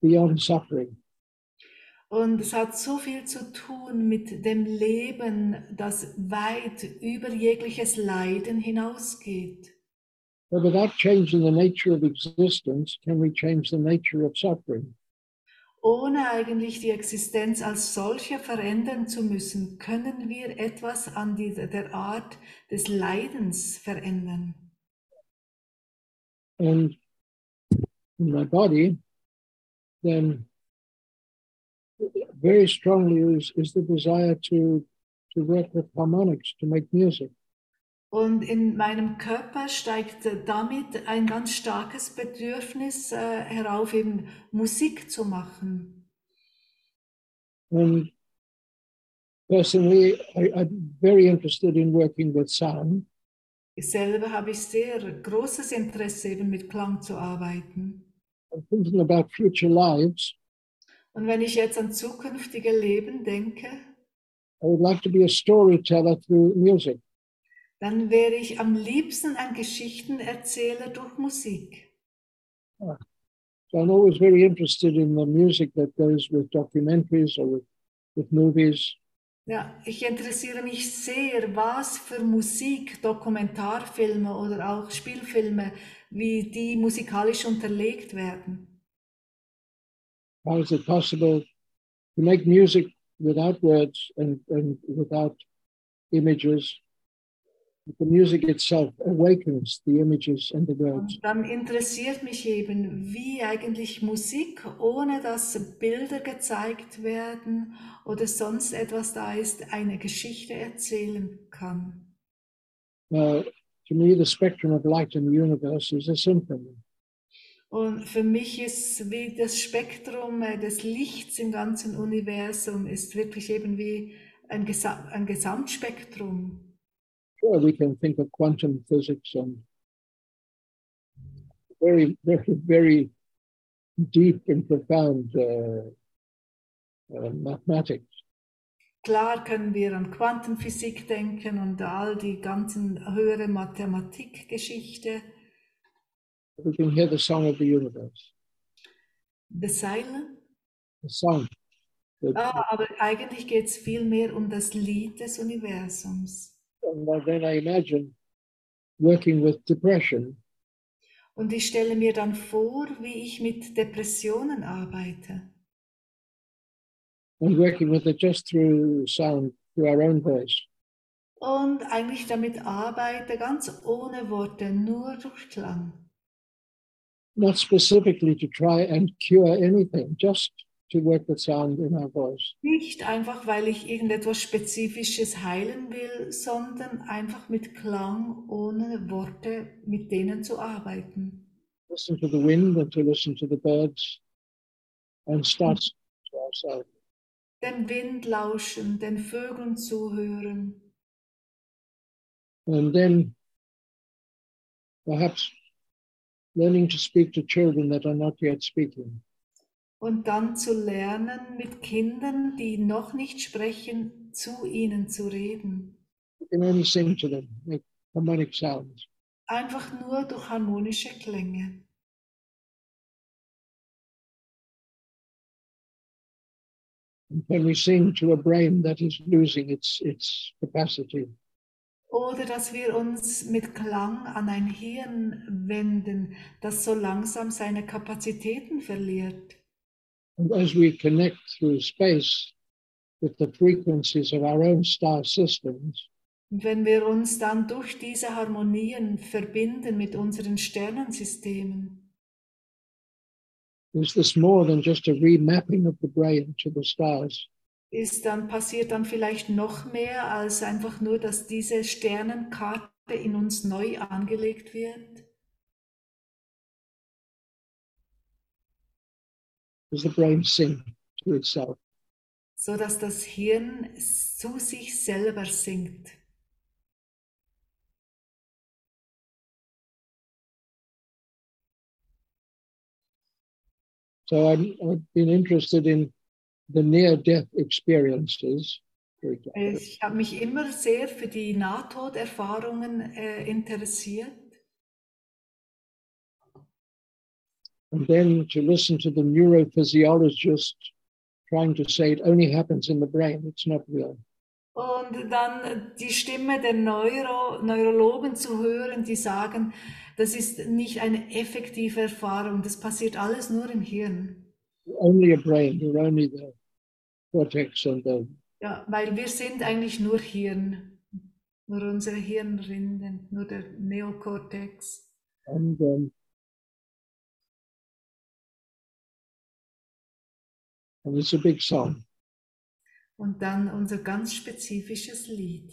beyond suffering. Und es hat so viel zu tun mit dem Leben, das weit über jegliches Leiden hinausgeht. But without changing the nature of existence, can we change the nature of suffering? Ohne eigentlich die Existenz als solche verändern zu müssen, können wir etwas an die, der Art des Leidens verändern. and in my body, then very strongly is, is the desire to to work with harmonics, to make music. Und in meinem Körper steigt damit ein ganz starkes Bedürfnis äh, herauf, eben Musik zu machen. And personally, I, I'm very interested in working with sound. Ich selber habe ich sehr großes Interesse, eben mit Klang zu arbeiten. I'm thinking about future lives. Und wenn ich jetzt an zukünftige Leben denke, I would like to be a storyteller through music. dann wäre ich am liebsten ein Geschichtenerzähler durch Musik. So I'm always very interested in the music that goes with documentaries or with, with movies. Ja, ich interessiere mich sehr, was für Musik, Dokumentarfilme oder auch Spielfilme, wie die musikalisch unterlegt werden. How is it possible to make music without words and, and without images? The music itself awakens the images and the words. Dann interessiert mich eben, wie eigentlich Musik, ohne dass Bilder gezeigt werden oder sonst etwas da ist, eine Geschichte erzählen kann. Uh, to me, the spectrum of light in the universe is a symphony. Und für mich ist wie das Spektrum äh, des Lichts im ganzen Universum ist wirklich eben wie ein, Gesa ein Gesamtspektrum. Sure, we can think of quantum physics and very, very, very deep and profound uh, uh, mathematics. Klar können wir an Quantenphysik denken und all die ganzen höhere Mathematikgeschichte. We can hear the song of the universe, The Silent. the song. The, Ah, aber eigentlich geht es viel mehr um das Lied des Universums. and then I imagine working with depression Und ich stelle mir dann vor, wie ich mit Depressionen arbeite. and working with it just through sound, through our own voice. Und eigentlich damit arbeite, ganz ohne Worte, nur durch Klang. Not specifically to try and cure anything, just to work with sound in our voice. Nicht einfach, weil ich irgendetwas Spezifisches heilen will, sondern einfach mit Klang, ohne Worte, mit denen zu arbeiten. Listen to the wind and to listen to the birds and start to ourselves. Dem Wind lauschen, den Vögeln zuhören. And then perhaps learning to speak to children that are not yet speaking. Und dann zu lernen, mit Kindern, die noch nicht sprechen, zu ihnen zu reden. You can only sing to them, make harmonic sounds. Einfach nur durch harmonische Klänge. And when we sing to a brain that is losing its, its capacity, Oder dass wir uns mit Klang an ein Hirn wenden, das so langsam seine Kapazitäten verliert. and as we connect through space with the frequencies of our own star systems, wenn wir uns dann durch diese Harmonien verbinden mit unseren Sternensystemen, is this more than just a remapping of the brain to the stars? Ist dann passiert dann vielleicht noch mehr als einfach nur, dass diese Sternenkarte in uns neu angelegt wird. The brain sing to itself? so dass das Hirn zu sich selber singt. So I'm, I've been interested in the near-death experiences. example. Ich habe mich immer sehr für die Nahtoderfahrungen äh, interessiert And then to listen to the neurophysiologist trying to say it only happens in the brain, it's not real. und dann die Stimme der Neuro Neurologen zu hören, die sagen, das ist nicht eine effektive Erfahrung, das passiert alles nur im Hirn. Only a brain, you're only the cortex and the Ja, weil wir sind eigentlich nur Hirn, nur unsere Hirnrinden, nur der Neokortex. and um, and it's a big song. Und dann unser ganz spezifisches Lied.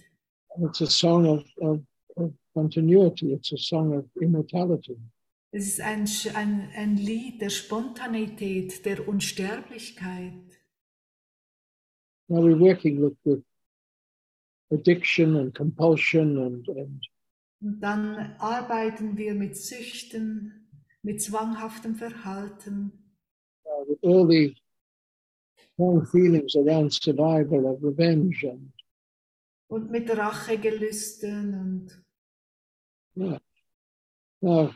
And it's a song of, of, of continuity. It's a song of immortality. Es ist ein, ein, ein Lied der Spontaneität, der Unsterblichkeit. Now we're working with, with addiction and compulsion and, and Und dann arbeiten wir mit Süchten, mit zwanghaftem Verhalten, uh, with all the strong feelings around survival of revenge and und mit Rachegelüsten und yeah. Now,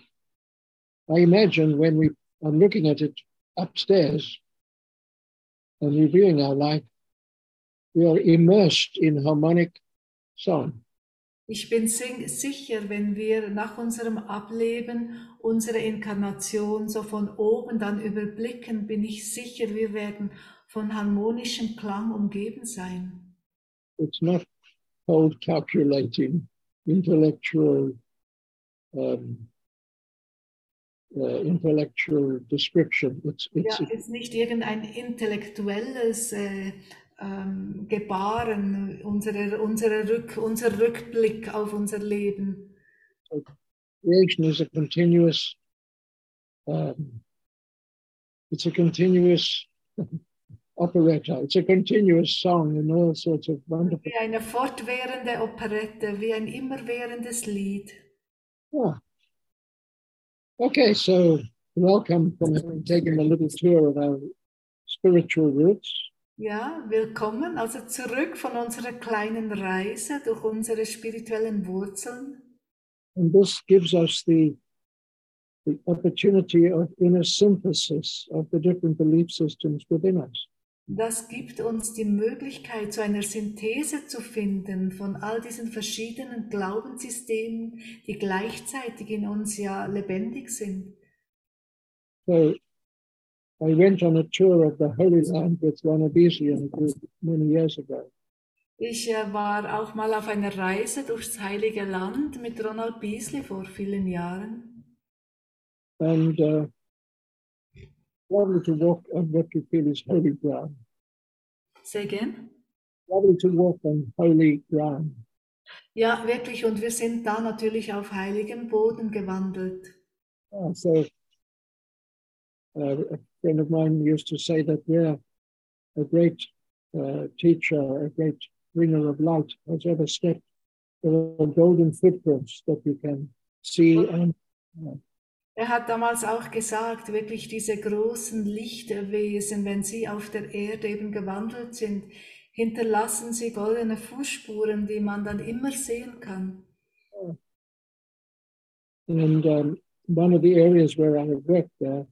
I imagine when we are looking at it upstairs and reviewing our life, we are immersed in harmonic song. ich bin sicher, wenn wir nach unserem Ableben unsere Inkarnation so von oben dann überblicken, bin ich sicher, wir werden von harmonischem Klang umgeben sein. It's not cold calculating, intellectual, um, uh, intellectual description. It's it's Ja, ist nicht irgendein intellektuelles äh, ähm, Gebaren, unsere, unsere Rück, unser Rückblick auf unser Leben. creation is a continuous. Um, it's a continuous operetta. It's a continuous song and all sorts of wonderful. Wie eine fortwährende Operette, wie ein immerwährendes Lied. Yeah. Okay, so welcome from having taken a little tour of our spiritual roots. Ja, willkommen also zurück von unserer kleinen Reise durch unsere spirituellen Wurzeln. And this gives us the, the opportunity of inner synthesis of the different belief systems within us. Das gibt uns die Möglichkeit, zu einer Synthese zu finden von all diesen verschiedenen Glaubenssystemen, die gleichzeitig in uns ja lebendig sind. So I went on a tour of the Holy Land with and a group many years ago. Ich äh, war auch mal auf einer Reise durchs Heilige Land mit Ronald Beasley vor vielen Jahren. And uh, lovely to walk on what you feel is holy ground. Say again? Lovely to walk on holy ground. Ja, wirklich. Und wir sind da natürlich auf heiligem Boden gewandelt. Yeah, so uh, a friend of mine used to say that where a great uh, teacher, a great bringer of light has ever stepped, there are golden footprints that you can see and uh, Er hat damals auch gesagt, wirklich diese großen Lichtwesen, wenn sie auf der Erde eben gewandelt sind, hinterlassen sie goldene Fußspuren, die man dann immer sehen kann. And um, one of the areas where I have worked there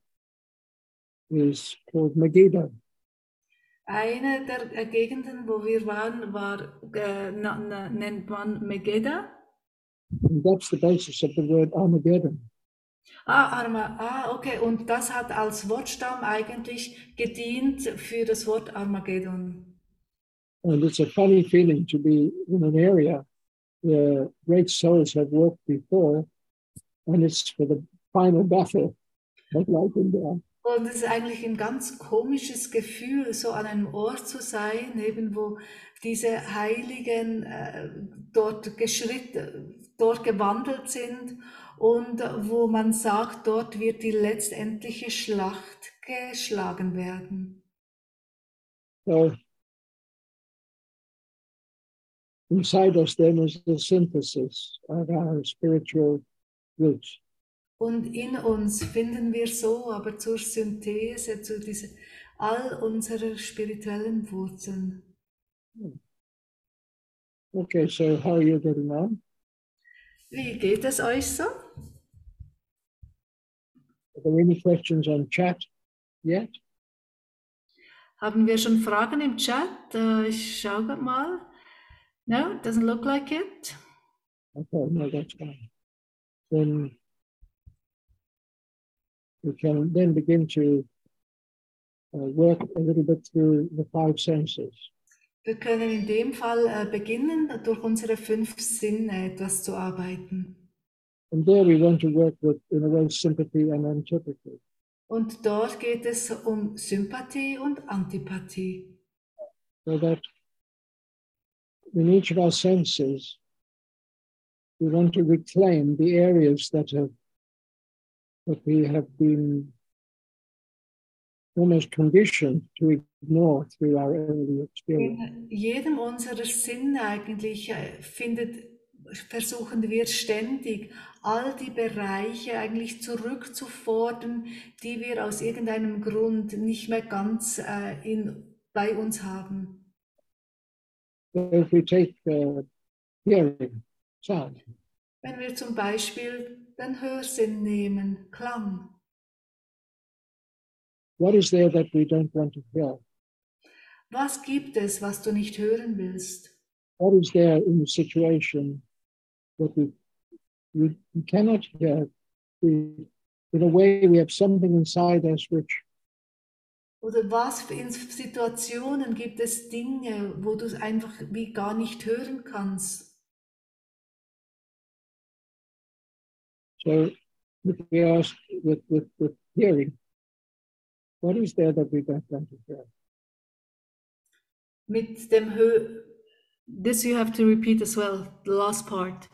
is called Megiddo. Eine der äh, Gegenden, wo wir waren, war, äh, nennt man Megiddo. And that's the basis of the word Armageddon. Ah, Arma, ah, okay. Und das hat als Wortstamm eigentlich gedient für das Wort Armageddon. And it's a funny feeling to be in an area where great souls have worked before, and it's for the final battle, like in there. Und es ist eigentlich ein ganz komisches Gefühl, so an einem Ort zu sein, eben wo diese Heiligen äh, dort geschritten, dort gewandelt sind und wo man sagt, dort wird die letztendliche Schlacht geschlagen werden. So inside us then is the synthesis of our spiritual roots. Und in uns finden wir so aber zur Synthese, zu diese, all unserer spirituellen Wurzeln. Okay, so how are you getting on? Wie geht es euch so? Are there any questions on chat yet? Haben wir schon Fragen im Chat? Äh, Ich schaue grad mal. No, it doesn't look like it. Okay, no, that's fine. Then we can then begin to uh, work a little bit through the five senses. Wir können in dem Fall äh, beginnen, durch unsere fünf Sinne etwas zu arbeiten. And there we want to work with, in a way, sympathy and antipathy. Und dort geht es um Sympathie und Antipathie. So that in each of our senses, we want to reclaim the areas that have that we have been almost conditioned to ignore through our early experience. In jedem unserer Sinne eigentlich äh, findet, versuchen wir ständig, all die Bereiche eigentlich zurückzufordern, die wir aus irgendeinem Grund nicht mehr ganz äh, in, bei uns haben. If we take uh, hearing, sound, Wenn wir zum Beispiel den Hörsinn nehmen, Klang, what is there that we don't want to hear? was gibt es, was du nicht hören willst? What is there in the situation that we, we, we cannot hear? We, in a way, we have something inside us which Oder was für Situationen gibt es Dinge, wo du es einfach wie gar nicht hören kannst? So if we ask with, with, with hearing, what is there that we don't want to hear? Mit dem Hö This you have to repeat as well, the last part.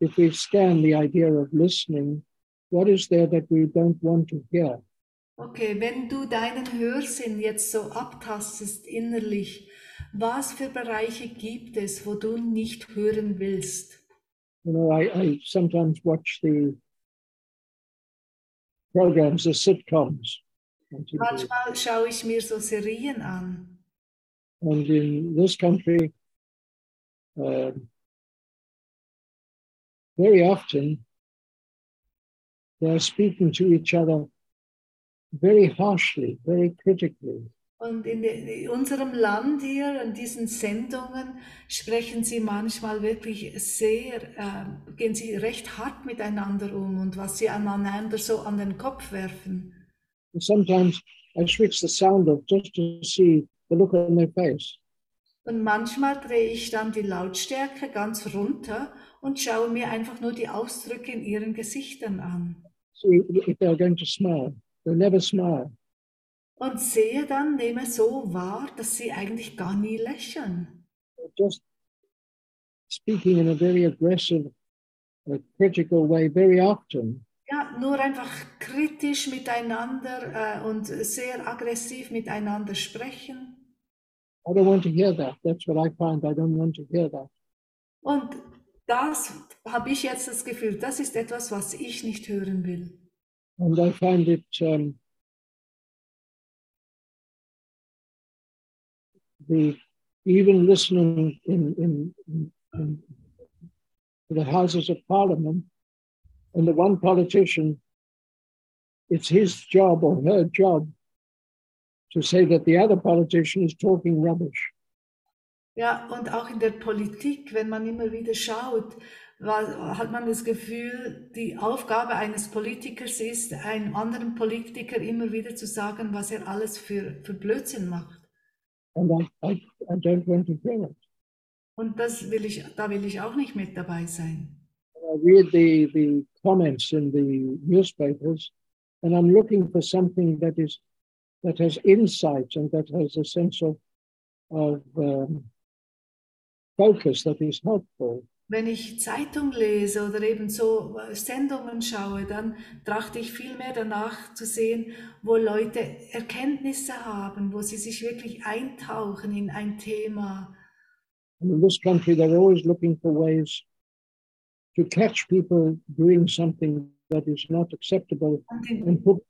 If we scan the idea of listening, what is there that we don't want to hear? Okay, wenn du deinen Hörsinn jetzt so abtastest innerlich, was für Bereiche gibt es, wo du nicht hören willst? You know, I, I sometimes watch the programs, the sitcoms. Manchmal schaue ich mir so Serien an. And in this country, um, very often they are speaking to each other very harshly, very critically. Und in, de- in unserem Land hier, in diesen Sendungen, sprechen sie manchmal wirklich sehr, äh, gehen sie recht hart miteinander um und was sie aneinander so an den Kopf werfen. And sometimes I switch the sound off just to see the look on their face. Und manchmal drehe ich dann die Lautstärke ganz runter und schaue mir einfach nur die Ausdrücke in ihren Gesichtern an. See if going to smile. Never smile. Und sehe dann, nehme so wahr, dass sie eigentlich gar nie lächeln. Just speaking in a very aggressive, uh, critical way very often. Ja, nur einfach kritisch miteinander äh, und sehr aggressiv miteinander sprechen. I don't want to hear that. That's what I find. I don't want to hear that. Und das habe ich jetzt das Gefühl, das ist etwas, was ich nicht hören will. And I find it um, the even listening in, in, in, in the Houses of Parliament, and the one politician, it's his job or her job to say that the other politician is talking rubbish. Ja, und auch in der Politik, wenn man immer wieder schaut, war, hat man das Gefühl, die Aufgabe eines Politikers ist, einem anderen Politiker immer wieder zu sagen, was er alles für, für Blödsinn macht. And I, I, I don't want to hear it. Und das will ich, da will ich auch nicht mit dabei sein. I read the, the comments in the newspapers, and I'm looking for something that is that has insight and that has a sense of of um, focus that is helpful. Wenn ich Zeitung lese oder eben so Sendungen schaue, dann trachte ich viel mehr danach zu sehen, wo Leute Erkenntnisse haben, wo sie sich wirklich eintauchen in ein Thema. And in this country, they're always looking for ways to catch people doing something that is not acceptable and put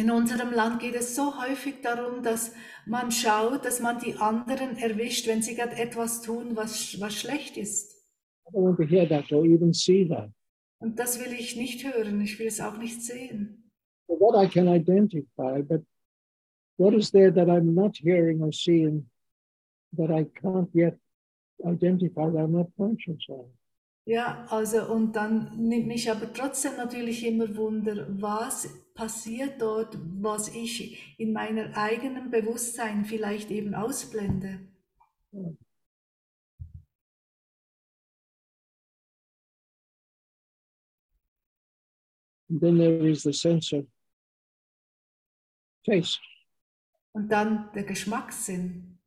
in unserem Land geht es so häufig darum, dass man schaut, dass man die anderen erwischt, wenn sie gerade etwas tun, was, was schlecht ist. I don't want to hear that or even see that. Und das will ich nicht hören, ich will es auch nicht sehen. But what I can identify, but what is there that I'm not hearing or seeing that I can't yet identify that I'm not conscious of? Ja, also und dann nimmt mich aber trotzdem natürlich immer Wunder, was passiert dort, was ich in meiner eigenen Bewusstsein vielleicht eben ausblende. And then there is the sense of taste. Und dann der Geschmackssinn.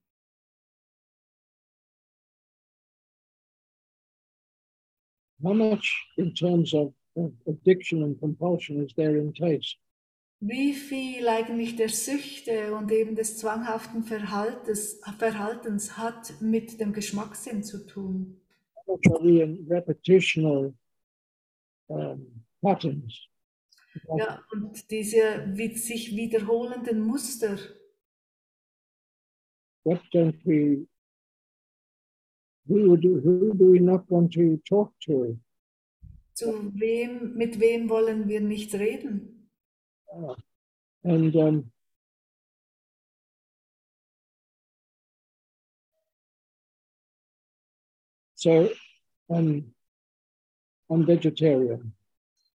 How much in terms of, addiction and compulsion is there in taste? Wie viel eigentlich der Süchte und eben des zwanghaften Verhaltens, Verhaltens hat mit dem Geschmackssinn zu tun? How much are we in repetitional um, patterns? Ja, und diese sich wiederholenden Muster, What don't we, who do, who do we not want to talk to? zu wem, mit wem wollen wir nicht reden? Uh, and um, so I'm, I'm vegetarian,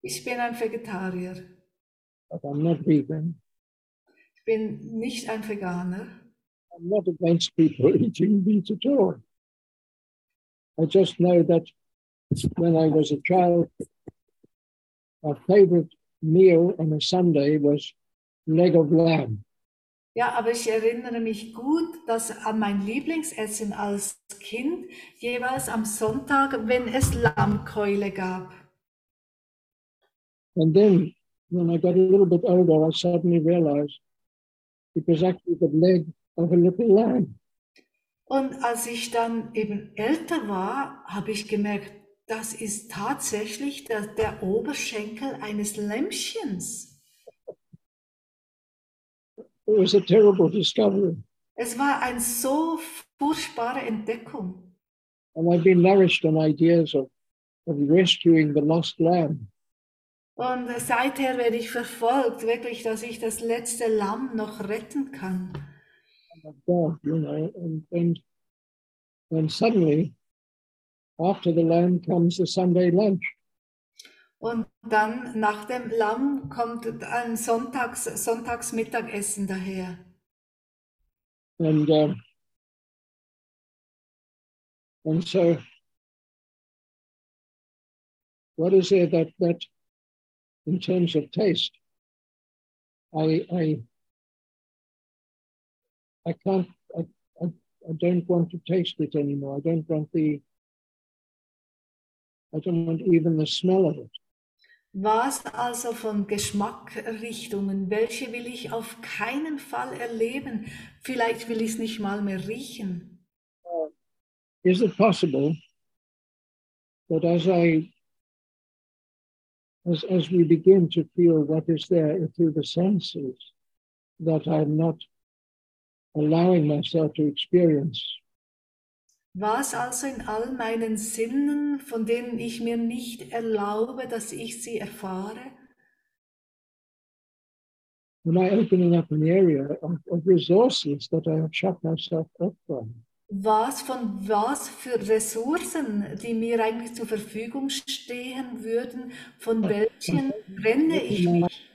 Ich bin ein Vegetarier. but I'm not vegan. Ich bin nicht ein Veganer. I'm not against people eating meat at all. I just know that when I was a child, our favorite meal on a Sunday was leg of lamb. Ja, aber ich erinnere mich gut, dass an mein Lieblingsessen als Kind jeweils am Sonntag, wenn es Lammkeule gab. And then when I got a little bit older, I suddenly realized it was actually the leg of a little lamb. Und als ich dann eben älter war, habe ich gemerkt, das ist tatsächlich der, der Oberschenkel eines Lämmchens. It was a terrible discovery. Es war eine so furchtbare Entdeckung. And I've been nourished on ideas of, of rescuing the lost lamb. Und seither werde ich verfolgt, wirklich, dass ich das letzte Lamm noch retten kann. Of God, you know, and and then suddenly, after the lamb comes the Sunday lunch, Und dann nach dem Lamm kommt ein Sonntags, Sonntagsmittagessen daher. and um, and so, what is there that that, in terms of taste, I I I can't I, I, I don't want to taste it anymore. I don't want the I don't want even the smell of it. Was also von Geschmackrichtungen, welche will ich auf keinen Fall erleben? Vielleicht will ich es nicht mal mehr riechen. Uh, is it possible that as I, as, as we begin to feel what is there through the senses that I'm not allowing myself to experience, Was also in all meinen Sinnen, von denen ich mir nicht erlaube, dass ich sie erfahre, am I opening up an area of, of resources that I have shut myself up from? was von was für Ressourcen, die mir eigentlich zur Verfügung stehen würden, von welchen trenne ich mich?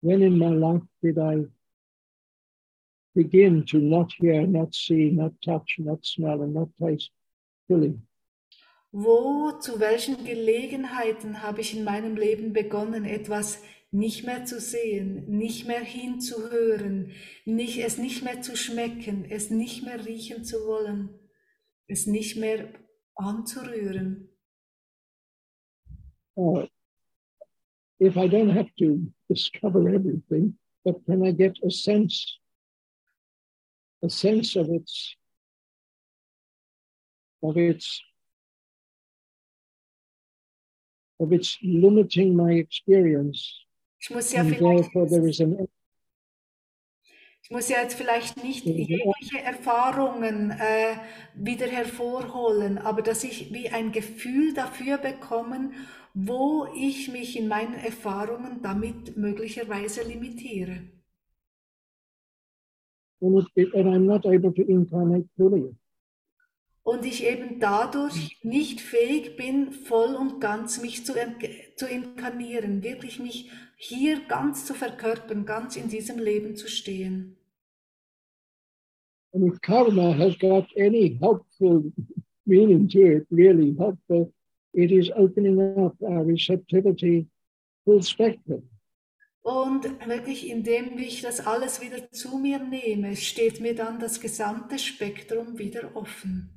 When in my life did I begin to not hear, not see, not touch, not smell, and not taste fully? Wo, zu welchen Gelegenheiten habe ich in meinem Leben begonnen, etwas nicht mehr zu sehen, nicht mehr hinzuhören, nicht, es nicht mehr zu schmecken, es nicht mehr riechen zu wollen, es nicht mehr anzurühren? Uh, if I don't have to discover everything, but can I get a sense, a sense of its, of its, of its limiting my experience, Ich muss ja vielleicht therefore there is an Ich muss ja jetzt vielleicht nicht jegliche Erfahrungen äh, wieder hervorholen, aber dass ich wie ein Gefühl dafür bekomme, wo ich mich in meinen Erfahrungen damit möglicherweise limitiere. Und ich eben dadurch nicht fähig bin, voll und ganz mich zu, zu inkarnieren, wirklich mich hier ganz zu verkörpern, ganz in diesem Leben zu stehen. And if karma has got any helpful meaning to it, really helpful, it is opening up our receptivity full spectrum. Und wirklich, indem ich das alles wieder zu mir nehme, steht mir dann das gesamte Spektrum wieder offen.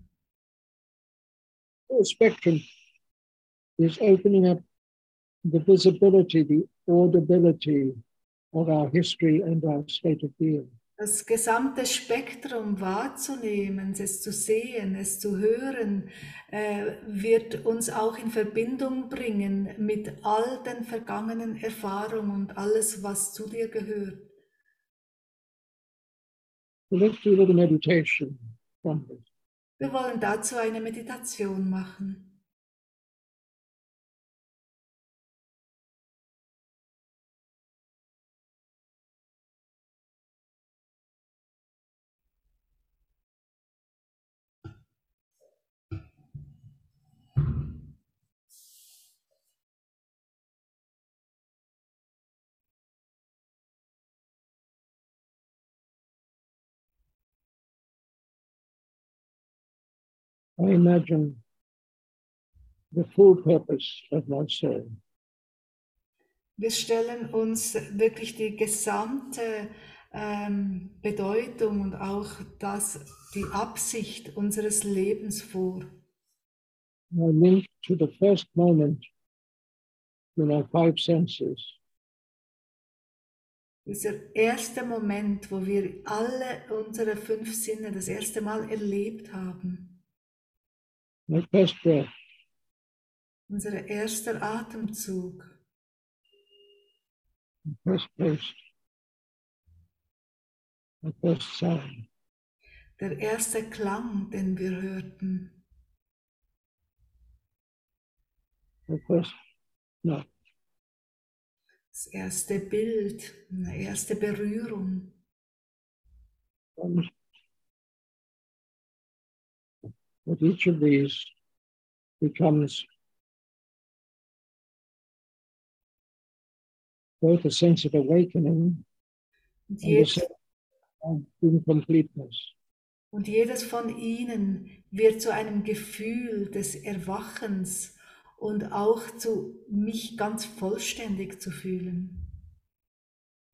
Full spectrum is opening up the visibility, the audibility of our history and our state of being. Das gesamte Spektrum wahrzunehmen, es zu sehen, es zu hören, äh, wird uns auch in Verbindung bringen mit all den vergangenen Erfahrungen und alles, was zu dir gehört. Wir wollen dazu eine Meditation machen. I imagine the full purpose of my soul. Wir stellen uns wirklich die gesamte ähm, Bedeutung und auch das, die Absicht unseres Lebens vor. I link to the first moment when our five senses Dieser erste Moment, wo wir alle unsere fünf Sinne das erste Mal erlebt haben. My first breath, Unser erster Atemzug, my first taste, my first sound, der erste Klang, den wir hörten, my first no, das erste Bild, eine erste Berührung. That each of these becomes both a sense of awakening Und, and a jedes, sense of incompleteness. und jedes von ihnen wird zu einem Gefühl des Erwachens und auch zu mich ganz vollständig zu fühlen.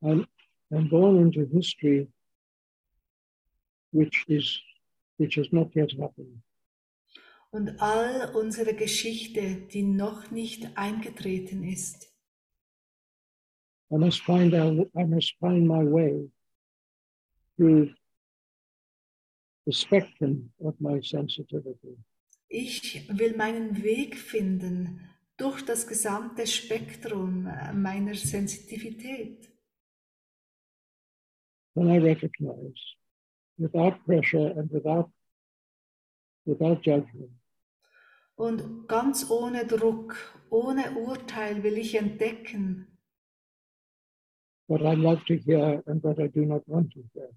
I'm, I'm born into history which is which has not yet happened. Und all unsere Geschichte, die noch nicht eingetreten ist. I must find out I must find my way through the spectrum of my sensitivity. Ich will meinen Weg finden durch das gesamte Spektrum meiner Sensitivität. Then I recognize, without pressure and without, without judgment, Und ganz ohne Druck, ohne Urteil will ich entdecken, what I love to hear and what I do not want to hear.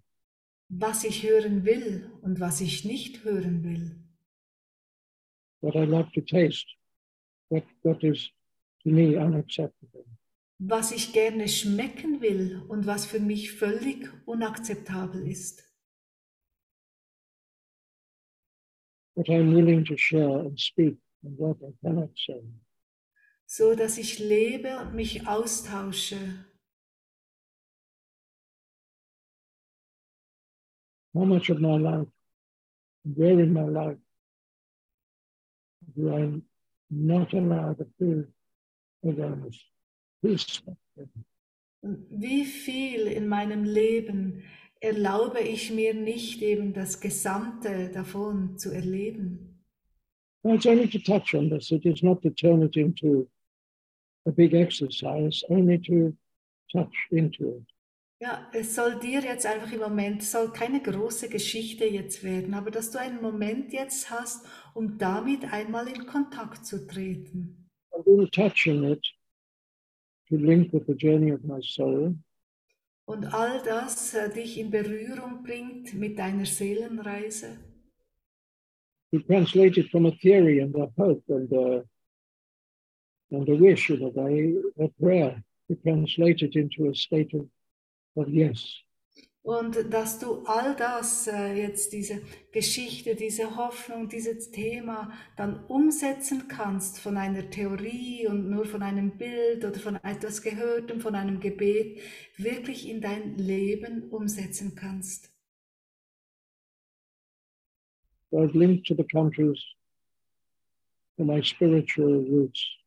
was ich hören will und was ich nicht hören will. what I love to taste, what, what is to me unacceptable. Was ich gerne schmecken will und was für mich völlig unakzeptabel ist. What I'm willing to share and speak and what I cannot say. So dass ich lebe und mich austausche. How much of my life, where in my life, do I not allow the awareness, peace, Und wie viel in meinem Leben erlaube ich mir nicht eben das Gesamte davon zu erleben. Well, it's only to touch on this. It is not to turn it into a big exercise, only to touch into it. Ja, es soll dir jetzt einfach im Moment, es soll keine große Geschichte jetzt werden, aber dass du einen Moment jetzt hast, um damit einmal in Kontakt zu treten. In touching it, to link with the journey of my soul, Und all das äh, dich in Berührung bringt mit deiner Seelenreise. we translate it from a theory and a hope and a, and a wish and a, a prayer. We translate it into a state of, of yes. Und dass du all das, äh, jetzt diese Geschichte, diese Hoffnung, dieses Thema dann umsetzen kannst von einer Theorie und nur von einem Bild oder von etwas Gehörtem, von einem Gebet, wirklich in dein Leben umsetzen kannst. So I've linked to the countries for my spiritual roots.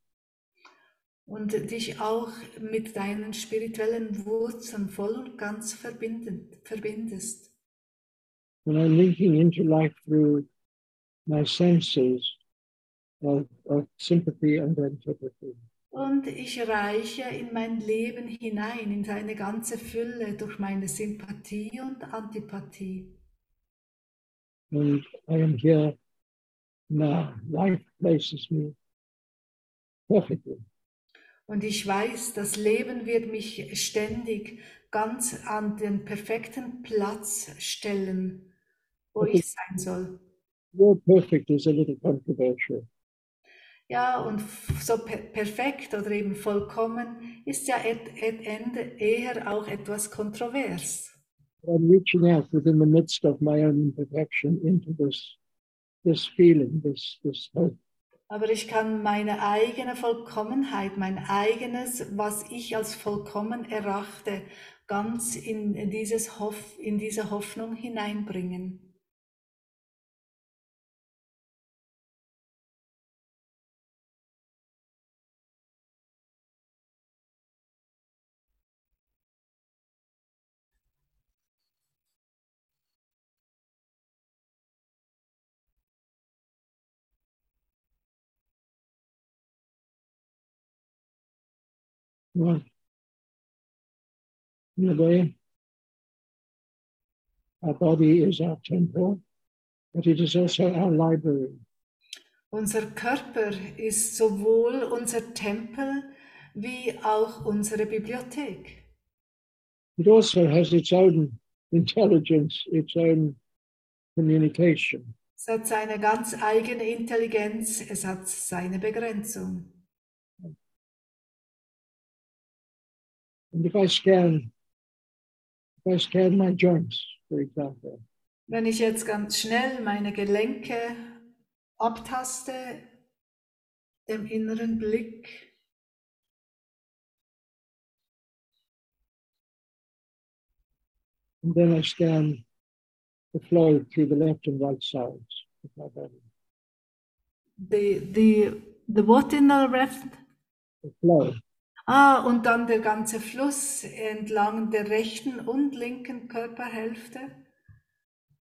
Und dich auch mit deinen spirituellen Wurzeln voll und ganz verbindest. And I'm linking into life through my senses of, of sympathy and antipathy. Und ich reiche in mein Leben hinein, in seine ganze Fülle durch meine Sympathie und Antipathie. And I am here now. Life places me perfectly. Und ich weiß, das Leben wird mich ständig ganz an den perfekten Platz stellen, wo Okay. ich sein soll. Word perfect is a little controversial. Ja, und so per perfekt oder eben vollkommen ist ja et, et Ende eher auch etwas kontrovers. I'm reaching out within the midst of my own imperfection into this, this feeling, this, this hope. Aber ich kann meine eigene Vollkommenheit, mein eigenes, was ich als vollkommen erachte, ganz in, dieses Hoff, in diese Hoffnung hineinbringen. Well, in a way, our body is our temple, but it is also our library. Unser Körper ist sowohl unser Tempel wie auch unsere Bibliothek. It also has its own intelligence, its own communication. Es hat seine ganz eigene Intelligenz, es hat seine Begrenzung. And if I scan, if I scan my joints, for example, Wenn ich jetzt ganz schnell meine Gelenke abtaste, dem inneren Blick, and then I scan the flow through the left and right sides of my body. the, the, the what in the left? The flow, Ah, und dann der ganze Fluss entlang der rechten und linken Körperhälfte.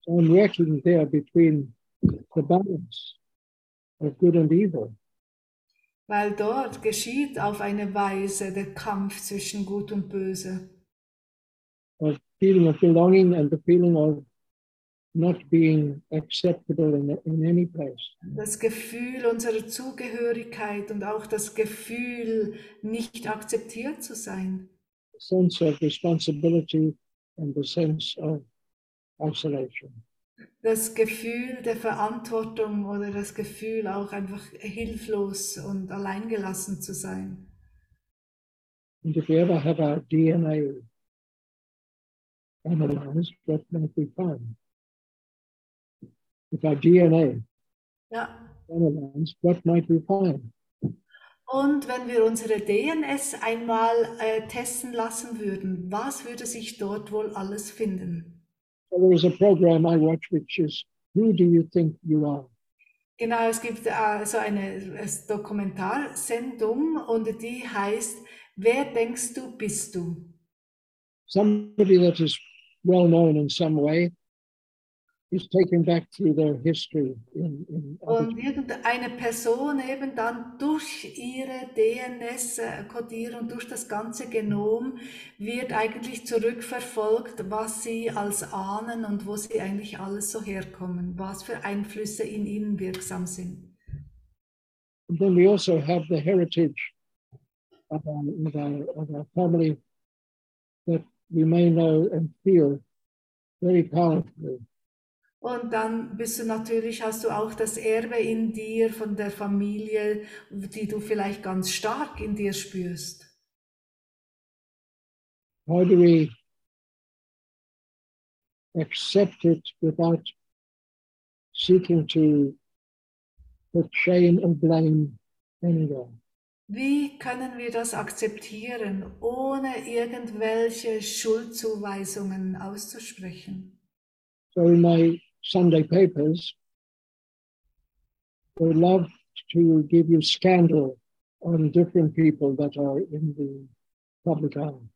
so I'm working there between the balance of good and evil. weil dort geschieht auf eine Weise der Kampf zwischen Gut und Böse. of feeling of belonging and the feeling of not being acceptable in, in any place. Das Gefühl unserer Zugehörigkeit und auch das Gefühl, nicht akzeptiert zu sein. The sense of responsibility and the sense of isolation. Das Gefühl der Verantwortung oder das Gefühl auch einfach hilflos und alleingelassen zu sein. And if we ever have our DNA analyzed, what might we find? If our DNA Ja. analyzed, what might we find? Und wenn wir unsere DNS einmal äh, testen lassen würden, was würde sich dort wohl alles finden? So there is a program I watch which is Who Do You Think You Are? Genau, es gibt äh, so eine äh, Dokumentarsendung und die heißt, wer denkst du, bist du? Somebody that is well known in some way is taken back through their history in, in Und irgendeine Person eben dann durch ihre DNS-Kodierung, durch das ganze Genom, wird eigentlich zurückverfolgt, was sie als ahnen und wo sie eigentlich alles so herkommen, was für Einflüsse in ihnen wirksam sind. And then we also have the heritage of our, of our, of our family that we may know and feel very powerfully. Und dann bist du natürlich, hast du auch das Erbe in dir von der Familie, die du vielleicht ganz stark in dir spürst. How do we accept it without seeking to put shame and blame anywhere? Wie können wir das akzeptieren, ohne irgendwelche Schuldzuweisungen auszusprechen? So in my Sunday papers, they love to give you scandal on different people that are in the public eye.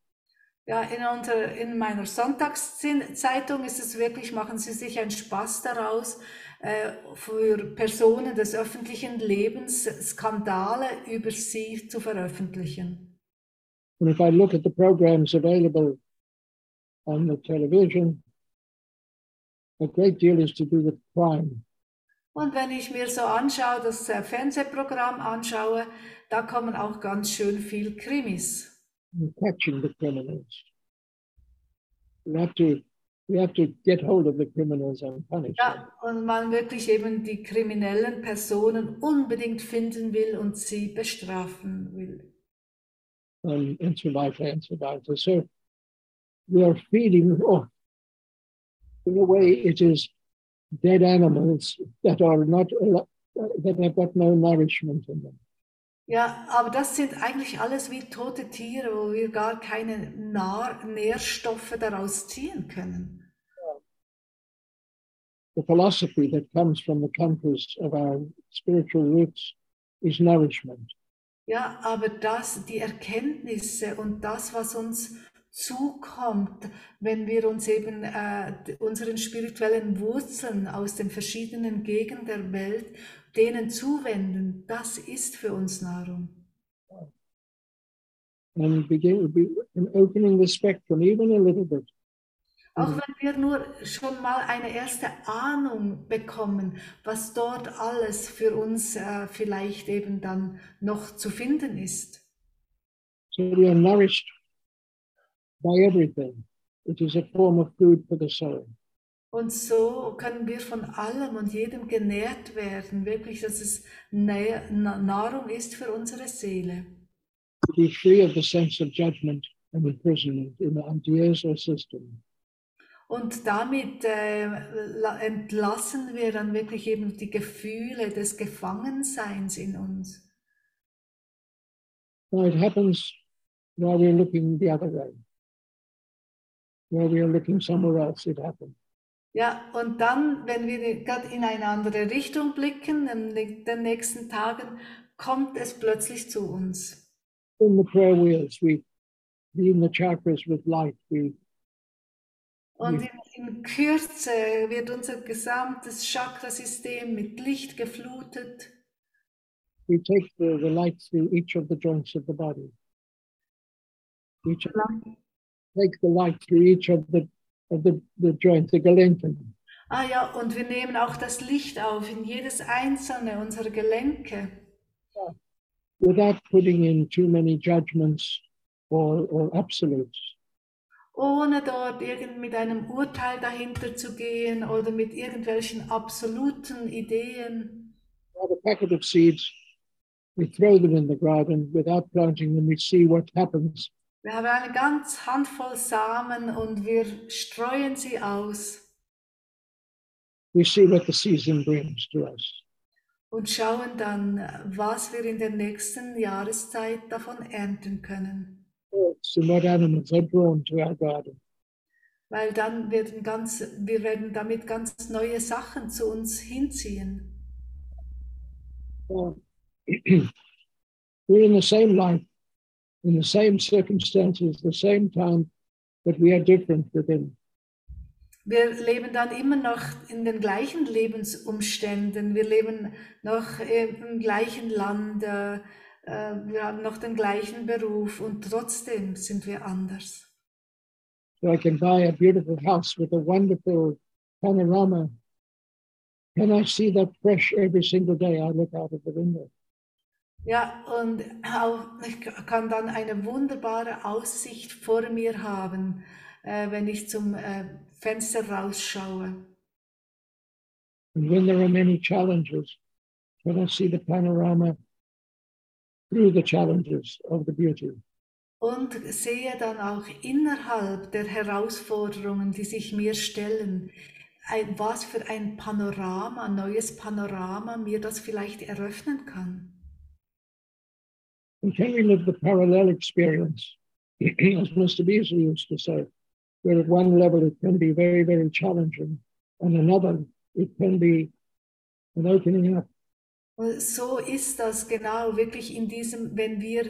Ja, in, unter, in meiner Sonntagszeitung ist es wirklich, machen sie sich einen Spaß daraus, äh, für Personen des öffentlichen Lebens Skandale über sie zu veröffentlichen. And if I look at the programs available on the television, a great deal is to do with crime. Und wenn ich mir so anschaue, das äh, Fernsehprogramm anschaue, da kommen auch ganz schön viel Krimis. and catching the criminals. We have to we have to get hold of the criminals and punish them. Ja, und man wirklich eben die kriminellen Personen unbedingt finden will und sie bestrafen will. And, and so weiter and so we are feeding off. In a way, it is dead animals that are not al- that have got no nourishment in them. Ja, aber das sind eigentlich alles wie tote Tiere, wo wir gar keine Nahr Nährstoffe daraus ziehen können. The philosophy that comes from the countries of our spiritual roots is nourishment. Ja, aber das, die Erkenntnisse und das, was uns zukommt, wenn wir uns eben äh, unseren spirituellen Wurzeln aus den verschiedenen Gegenden der Welt denen zuwenden, das ist für uns Nahrung. And begin and opening the spectrum even a little bit. Auch wenn wir nur schon mal eine erste Ahnung bekommen, was dort alles für uns äh, vielleicht eben dann noch zu finden ist. So we are nourished by everything. It is a form of food for the soul. Und so können wir von allem und jedem genährt werden, wirklich, dass es Nahrung ist für unsere Seele. To be free of the sense of judgment and imprisonment in ideas or system. Und damit äh, la- entlassen wir dann wirklich eben die Gefühle des Gefangenseins in uns. Now it happens while we're looking the other way. While we are looking somewhere else, it happens. Ja, und dann, wenn wir gerade in eine andere Richtung blicken, in den nächsten Tagen, kommt es plötzlich zu uns. In the prayer wheels, we beam the chakras with light. We Und in, in Kürze wird unser gesamtes Chakrasystem mit Licht geflutet. we take the, the light through each of the joints of the body. Each of, take the light through each of the of the, the joints, the Gelenken. Ah ja, und wir nehmen auch das Licht auf in jedes einzelne unserer Gelenke, without putting in too many judgments or, or absolutes. ohne dort irgend mit einem Urteil dahinter zu gehen oder mit irgendwelchen absoluten Ideen. Have a packet of seeds, we throw them in the garden without planting them, we see what happens. Wir haben eine ganz Handvoll Samen und wir streuen sie aus We see what the season brings to us. und schauen dann, was wir in der nächsten Jahreszeit davon ernten können. Birds and what animals are drawn to our garden. Weil dann werden ganz, wir werden damit ganz neue Sachen zu uns hinziehen. Uh, we're in the same life, in the same circumstances, the same time, but we are different within. Wir leben dann immer noch in den gleichen Lebensumständen. Wir leben noch im gleichen Land. äh, äh, Wir haben noch den gleichen Beruf und trotzdem sind wir anders. So I can buy a beautiful house with a wonderful panorama. Can I see that fresh every single day I look out of the window? Ja, und auch, ich kann dann eine wunderbare Aussicht vor mir haben, äh, wenn ich zum äh, Fenster rausschaue. And when there are many challenges, can I see the panorama through the challenges of the beauty? Und sehe dann auch innerhalb der Herausforderungen, die sich mir stellen, ein, was für ein Panorama, ein neues Panorama mir das vielleicht eröffnen kann. And can we live the parallel experience, as Mr. Beasley used to say, where at one level it can be very, very challenging, and another it can be an opening up. So ist das genau wirklich in diesem, wenn wir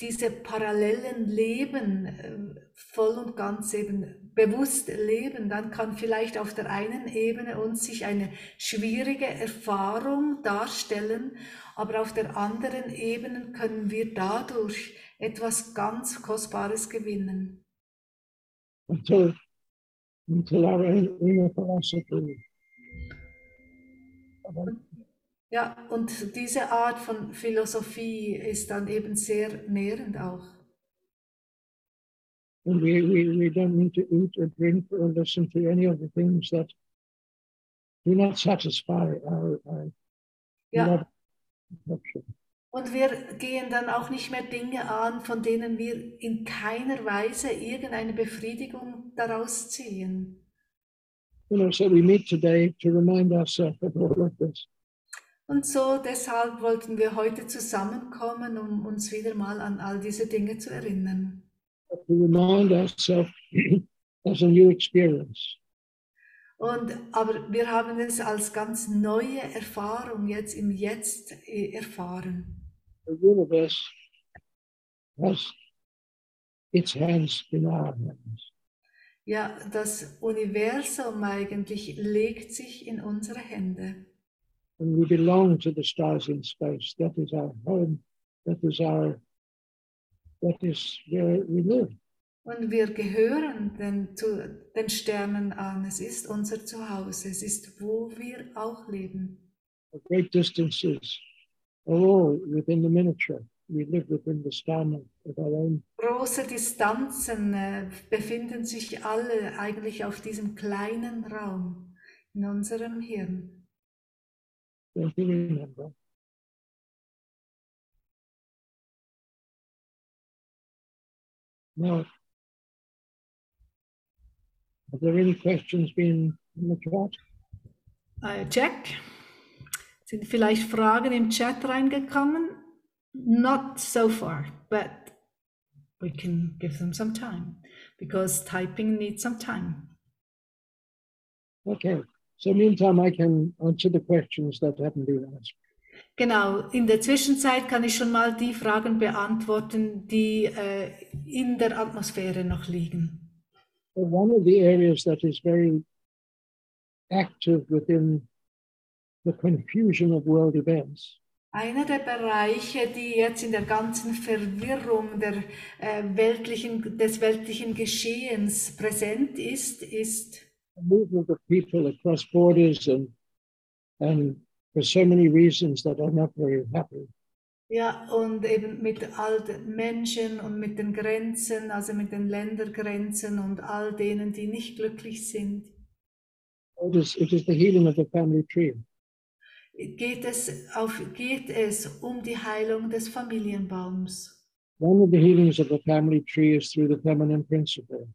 diese parallelen Leben äh, voll und ganz eben bewusst leben, dann kann vielleicht auf der einen Ebene uns sich eine schwierige Erfahrung darstellen, aber auf der anderen Ebene können wir dadurch etwas ganz Kostbares gewinnen. until until our in- inner philosophy Ja, und diese Art von Philosophie ist dann eben sehr nährend auch. And we, we, we don't need to eat or drink or listen to any of the things that do not satisfy our, our Ja. Und wir gehen dann auch nicht mehr Dinge an, von denen wir in keiner Weise irgendeine Befriedigung daraus ziehen. You know, so we meet today to remind ourselves of all of this. Und so deshalb wollten wir heute zusammenkommen, um uns wieder mal an all diese Dinge zu erinnern. To remind ourselves as a new experience. Und, aber wir haben es als ganz neue Erfahrung jetzt im Jetzt äh, erfahren. The universe has its hands in our hands. Ja, das Universum eigentlich legt sich in unsere Hände. And we belong to the stars in space. That is our home. That is our that is where we live. Und wir gehören den, zu den Sternen an. Es ist unser Zuhause. Es ist, wo wir auch leben. The great distances are all within the miniature. We live within the span of, of our own. Große Distanzen äh, befinden sich alle eigentlich auf diesem kleinen Raum in unserem Hirn. Don't you remember? Now, are there any questions being in the chat? Uh, äh, check. Sind vielleicht Fragen im Chat reingekommen? Not so far, but we can give them some time because typing needs some time. Okay. So meantime, I can answer the questions that haven't been asked. Genau, in der Zwischenzeit kann ich schon mal die Fragen beantworten, die äh, in der Atmosphäre noch liegen. One of the areas that is very active within the confusion of world events Einer der Bereiche, die jetzt in der ganzen Verwirrung der, äh, weltlichen, des weltlichen Geschehens präsent ist, ist the movement of people across borders and and for so many reasons that are not very happy. ja und eben mit all den Menschen und mit den Grenzen, also mit den Ländergrenzen und all denen, die nicht glücklich sind. It is, it is the healing of the family tree. Geht es, auf, geht es um die Heilung des Familienbaums. One of the healings of the family tree is through the feminine principle.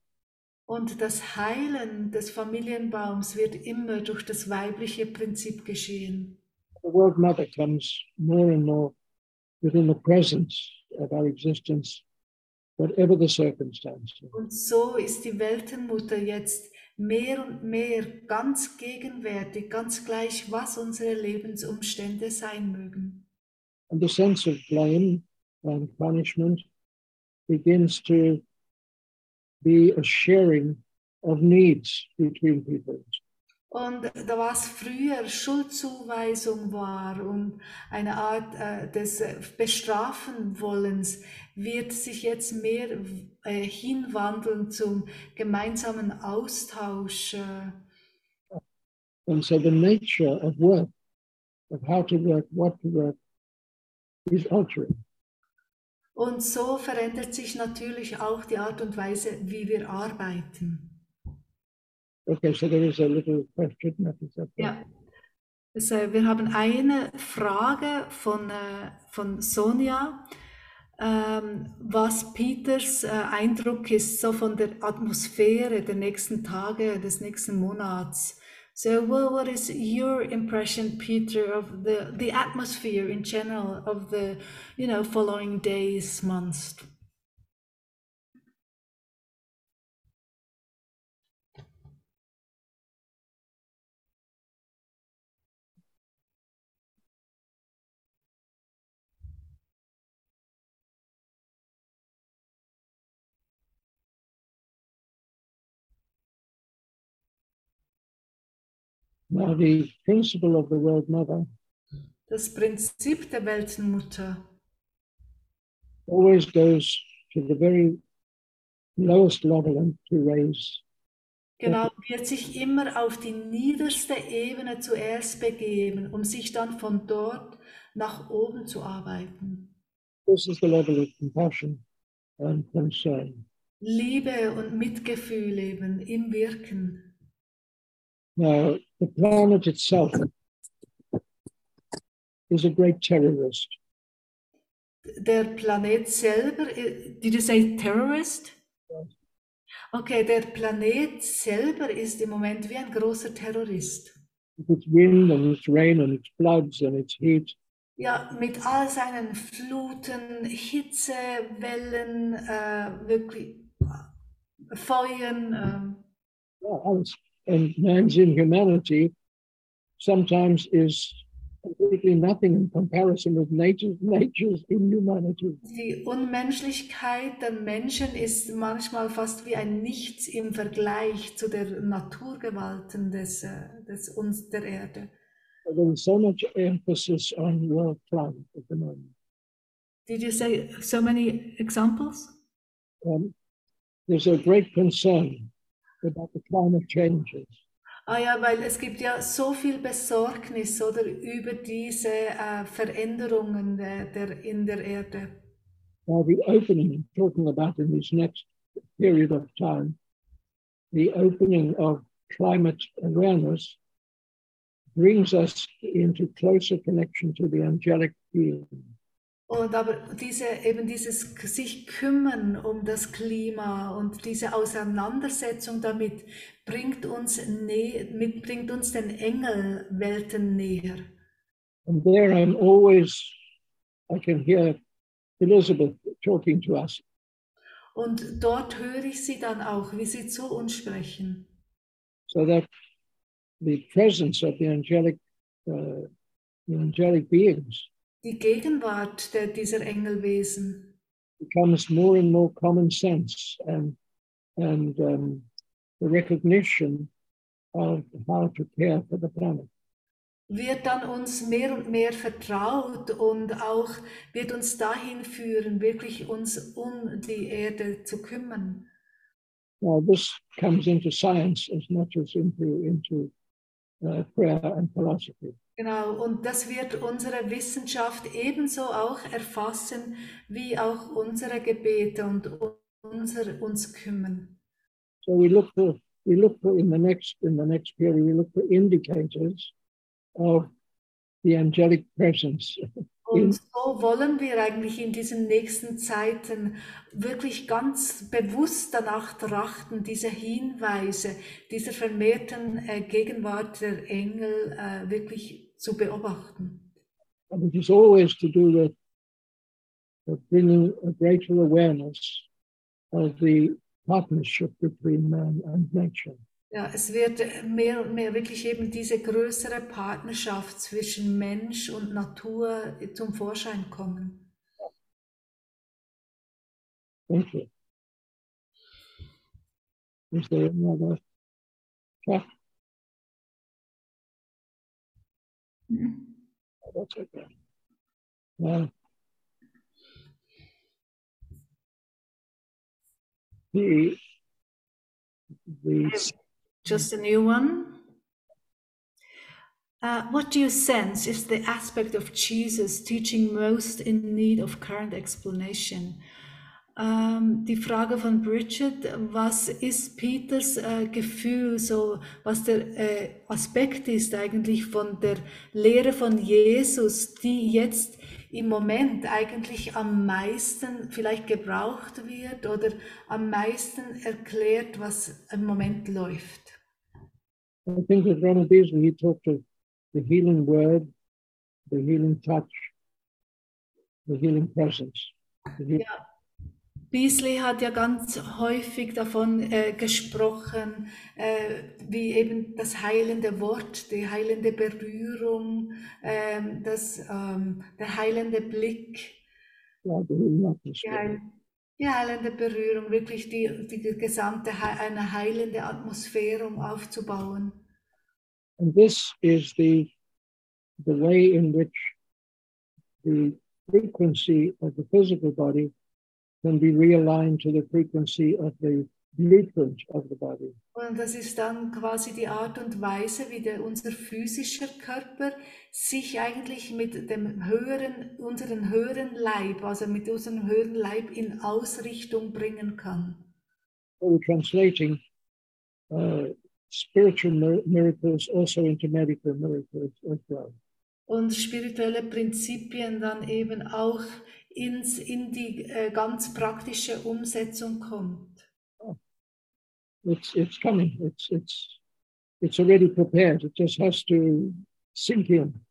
Und das Heilen des Familienbaums wird immer durch das weibliche Prinzip geschehen. The World Mother comes more and more within the presence of our existence, whatever the circumstances. Und so ist die Weltenmutter jetzt mehr und mehr ganz gegenwärtig, ganz gleich, was unsere Lebensumstände sein mögen. And the sense of blame and punishment begins to be a sharing of needs between people. Und da was früher Schuldzuweisung war und eine Art äh, des äh, Bestrafen wollens, wird sich jetzt mehr äh, hinwandeln zum gemeinsamen Austausch. Äh, And so the nature of work, of how to work, what to work, is altering. Und so verändert sich natürlich auch die Art und Weise, wie wir arbeiten. Okay, so there is a little question. that is up there. Ja. Also, wir haben eine Frage von, äh, von Sonja, ähm, was Peters äh, Eindruck ist, so von der Atmosphäre der nächsten Tage, des nächsten Monats. So, well, what is your impression, Peter, of the, the atmosphere in general of the, you know, following days, months? Now, the principle of the World Mother Das Prinzip der Weltenmutter always goes to the very lowest level to raise. Genau, wird sich immer auf die niederste Ebene zuerst begeben, um sich dann von dort nach oben zu arbeiten. This is the level of compassion and concern. Liebe und Mitgefühl eben im Wirken. Now, the planet itself is a great terrorist. Der Planet selber, äh, did you say terrorist? Okay, der Planet selber ist im Moment wie ein großer Terrorist. With its wind and its rain and its floods and its heat. Ja, mit all seinen Fluten, Hitze, Wellen, äh, wirklich äh, Feuern. ähm, Yeah, alles. And man's inhumanity sometimes is completely nothing in comparison with nature's, nature's inhumanity. Die Unmenschlichkeit der Menschen ist manchmal fast wie ein Nichts im Vergleich zu der Naturgewalten des, äh, des uns der Erde. There is so much emphasis on world climate at the moment. Did you say so many examples? Um, there's a great concern about the climate changes. Ah ja, weil es gibt ja so viel Besorgnis oder über diese äh, Veränderungen der, der, in der Erde. Now, the opening, I'm talking about in this next period of time, the opening of climate awareness brings us into closer connection to the angelic being. Und aber diese, eben dieses sich kümmern um das Klima und diese Auseinandersetzung damit bringt uns, nä mit, bringt uns den Engelwelten näher. And there I'm always, I can hear Elizabeth talking to us. Und dort höre ich sie dann auch, wie sie zu uns sprechen. so that the presence of the angelic, uh, the angelic beings Die Gegenwart der, dieser Engelwesen becomes more and more common sense and and um, the recognition of how to care for the planet. wird dann uns mehr und mehr vertraut und auch wird uns dahin führen, wirklich uns um die Erde zu kümmern. Now, this comes into science as much as into, into uh, prayer and philosophy. Genau, und das wird unsere Wissenschaft ebenso auch erfassen, wie auch unsere Gebete und unser, uns kümmern. So we look for we look for in the next in the next period we look for indicators of the angelic presence Und so wollen wir eigentlich in diesen nächsten Zeiten wirklich ganz bewusst danach trachten, diese Hinweise, dieser vermehrten äh, Gegenwart der Engel äh, wirklich zu beobachten. and it is always to do with, bringing a greater awareness of the partnership between man and nature. Ja, es wird mehr und mehr wirklich eben diese größere Partnerschaft zwischen Mensch und Natur zum Vorschein kommen. Thank you. Is there another check? Oh, That's okay. Uh, the the Just a new one. Uh, what do you sense is the aspect of Jesus teaching most in need of current explanation? Ähm, die Frage von Bridget, was ist Peters äh, Gefühl, so was der äh, Aspekt ist eigentlich von der Lehre von Jesus, die jetzt im Moment eigentlich am meisten vielleicht gebraucht wird oder am meisten erklärt, was im Moment läuft? I think with Ronald Beasley, he talked of the healing word, the healing touch, the healing presence. The heal- Ja. Beasley hat ja ganz häufig davon äh, gesprochen, äh, wie eben das heilende Wort, die heilende Berührung, ähm, das, ähm, der heilende Blick, healing die, heilende Berührung, wirklich die, die gesamte eine heilende Atmosphäre, um aufzubauen. And this is the, the way in which the frequency of the physical body can be realigned to the frequency of the blueprint of the body. Und das ist dann quasi die Art und Weise, wie der, unser physischer Körper sich eigentlich mit dem höheren, unseren höheren Leib, also mit unserem höheren Leib in Ausrichtung bringen kann. So we're translating uh, spiritual mir- miracles also into medical miracles as well. Und spirituelle Prinzipien dann eben auch ins, in die äh, ganz praktische Umsetzung kommt. It's it's coming. It's it's it's already prepared. It just has to sink in.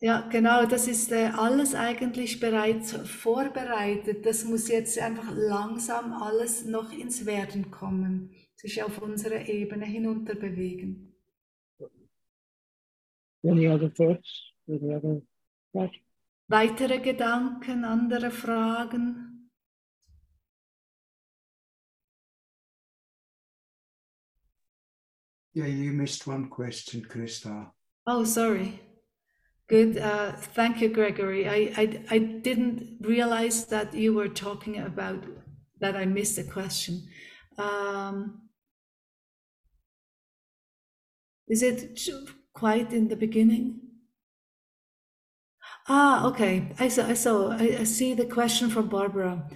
Ja, genau, das ist äh, alles eigentlich bereits vorbereitet. Das muss jetzt einfach langsam alles noch ins Werden kommen, sich auf unsere Ebene hinunter bewegen. Any other thoughts? Any other thoughts? Weitere Gedanken, andere Fragen? Yeah, you missed one question, Christa. Oh, sorry. Good. Uh, thank you, Gregory. I, I, I didn't realize that you were talking about that I missed a question. Um, is it quite in the beginning? Ah, okay. I saw. I saw. I, see the question from Barbara.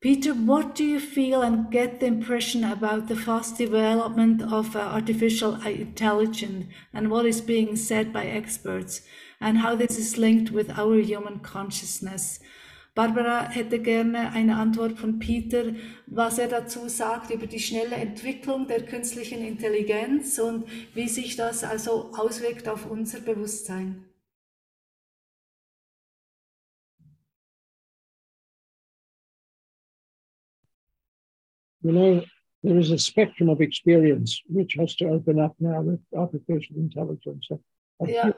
Peter, what do you feel and get the impression about the fast development of uh, artificial intelligence and what is being said by experts and how this is linked with our human consciousness? Barbara hätte gerne eine Antwort von Peter, was er dazu sagt über die schnelle Entwicklung der künstlichen Intelligenz und wie sich das also auswirkt auf unser Bewusstsein. You know, there is a spectrum of experience which has to open up now with artificial intelligence. Ja.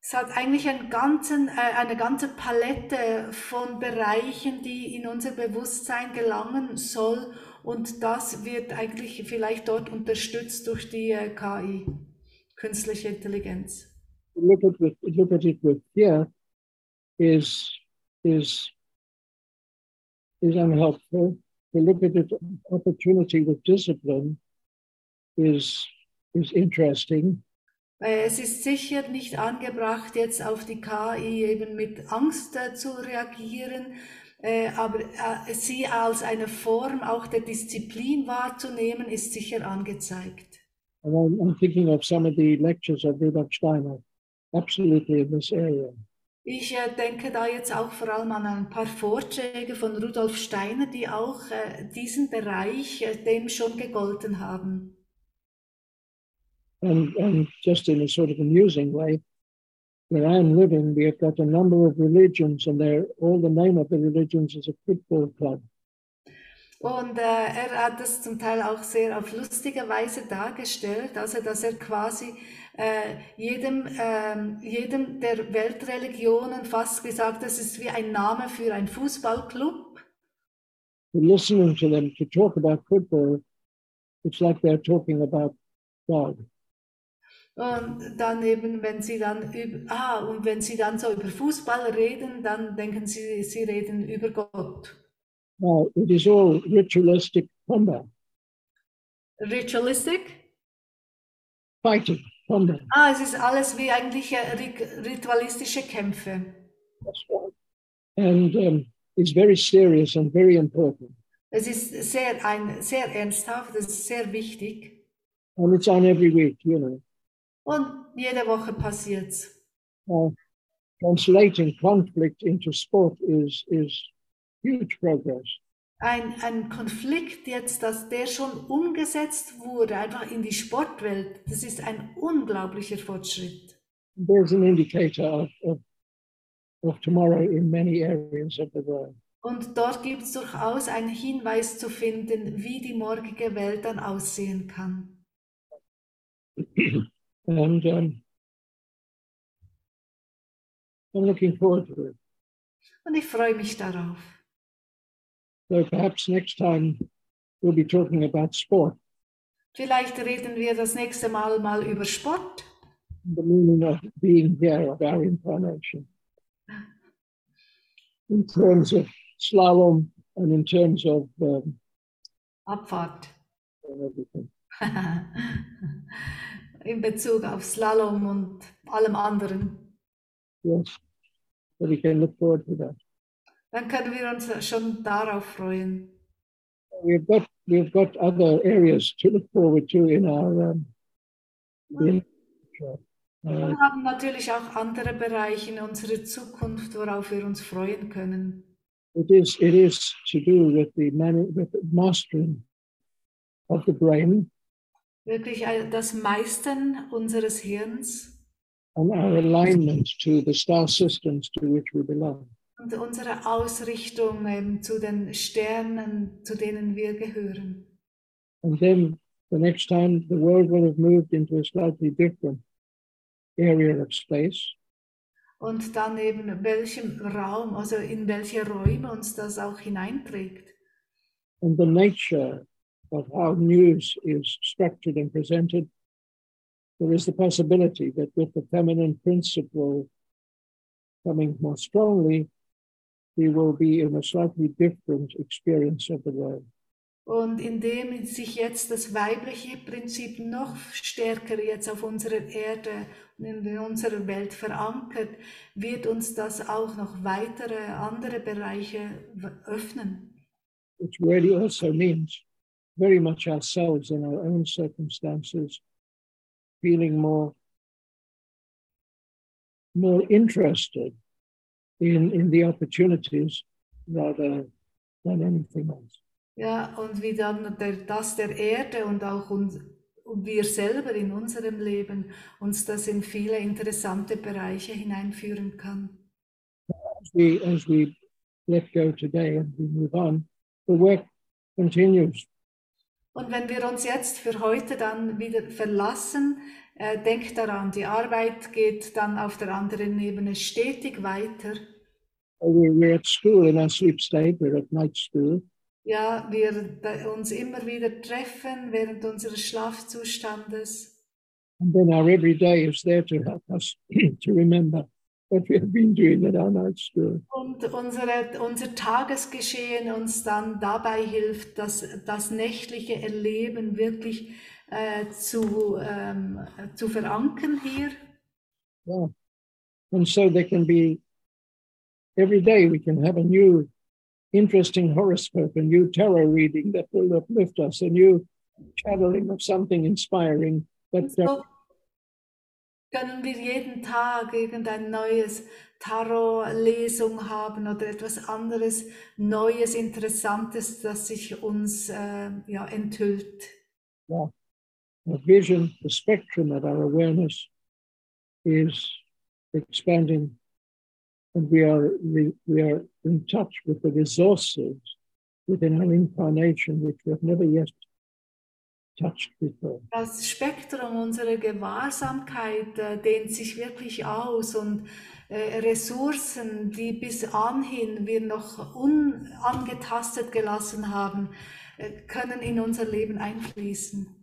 Es hat eigentlich einen ganzen, äh, eine ganze Palette von Bereichen, die in unser Bewusstsein gelangen soll. Und das wird eigentlich vielleicht dort unterstützt durch die äh, KI, künstliche Intelligenz. look at with look at it with fear is is is unhelpful. At it opportunity with discipline is is interesting. Äh, Es ist sicher nicht angebracht, jetzt auf die KI eben mit Angst äh, zu reagieren, äh, aber sie als eine Form auch der Disziplin wahrzunehmen, ist sicher angezeigt. And I'm, I'm thinking of some of the lectures of Rudolf Steiner, absolutely in this area. Ich äh, denke da jetzt auch vor allem an ein paar Vorträge von Rudolf Steiner, die auch äh, diesen Bereich äh, dem schon gegolten haben. And, and just in a sort of amusing way, where I am living, we have got a number of religions, and they're all the name of the religions is a football club. Und äh, er hat es zum Teil auch sehr auf lustige Weise dargestellt, also dass er quasi äh, jedem, ähm, jedem der Weltreligionen fast gesagt, das ist wie ein Name für einen Fußballclub. Listening to them to talk about football, it's like they're talking about God. Und dann eben, wenn sie dann über, ah, und wenn sie dann so über Fußball reden, dann denken sie, sie reden über Gott. Now, it is all ritualistic combat, Ritualistic? fighting, combat. Ah, es ist alles wie eigentlich äh, rit- ritualistische Kämpfe. That's right. And um, it's very serious and very important. Es ist sehr, ein, sehr ernsthaft, es ist sehr wichtig. And it's on every week, you know. Und jede Woche passiert's. Uh, translating conflict into sport is, is huge progress. Ein, ein Konflikt jetzt, dass der schon umgesetzt wurde, einfach in die Sportwelt, das ist ein unglaublicher Fortschritt. There's an indicator of, of, of tomorrow in many areas of the world. Und dort gibt es durchaus einen Hinweis zu finden, wie die morgige Welt dann aussehen kann. And um, I'm looking forward to it. Und ich freue mich darauf. So perhaps next time we'll be talking about sport, Vielleicht reden wir das nächste Mal mal über Sport, the meaning of being here, of our incarnation, in terms of slalom and in terms of um, Abfahrt. everything. In Bezug auf Slalom und allem anderen. Yes, so we can look forward to that. Dann können wir uns schon darauf freuen. We've got we've got other areas to look forward to in our um, in, uh, Wir haben natürlich auch andere Bereiche in unserer Zukunft, worauf wir uns freuen können. it is it is to do with the man, with the mastering of the brain Wirklich das Meistern unseres Hirns and our alignment to the star systems to which we belong. Und unsere Ausrichtung ähm, zu den Sternen, zu denen wir gehören. And then the next time the world will have moved into a slightly different area of space. Und dann eben welchem Raum, also in welche Räume uns das auch hineinträgt. And the nature of how news is structured and presented, there is the possibility that with the feminine principle coming more strongly, we will be in a slightly different experience of the world. Und indem sich jetzt das weibliche Prinzip noch stärker jetzt auf unserer Erde und in unserer Welt verankert, wird uns das auch noch weitere andere Bereiche öffnen. which really also means very much ourselves in our own circumstances, feeling more, more interested in, in the opportunities rather than anything else. Ja, und wie dann der, das der Erde und auch uns, und wir selber in unserem Leben uns das in viele interessante Bereiche hineinführen kann. As we, as we let go today and we move on, the work continues. Und wenn wir uns jetzt für heute dann wieder verlassen, äh, denkt daran, die Arbeit geht dann auf der anderen Ebene stetig weiter. We're, we're at school in our sleep state, we're at night school, Ja, wir uns immer wieder treffen während unseres Schlafzustandes. And then our everyday is there to help us to remember what we have been doing at our night school. Und unsere, unser Tagesgeschehen uns dann dabei hilft, das, das nächtliche Erleben wirklich äh, zu, ähm, zu verankern hier. Yeah. And so there can be every day we can have a new interesting horoscope, a new tarot reading that will uplift us, a new channeling of something inspiring that so können wir jeden Tag irgendein neues Tarot-Lesung haben oder etwas anderes Neues, Interessantes, das sich uns äh, ja, enthüllt. uh, a vision, the spectrum of our awareness is expanding, and we are we, we are in touch with the resources within our incarnation which we have never yet. Das Spektrum unserer Gewahrsamkeit äh, dehnt sich wirklich aus und äh, Ressourcen, die bis anhin wir noch unangetastet gelassen haben, äh, können in unser Leben einfließen.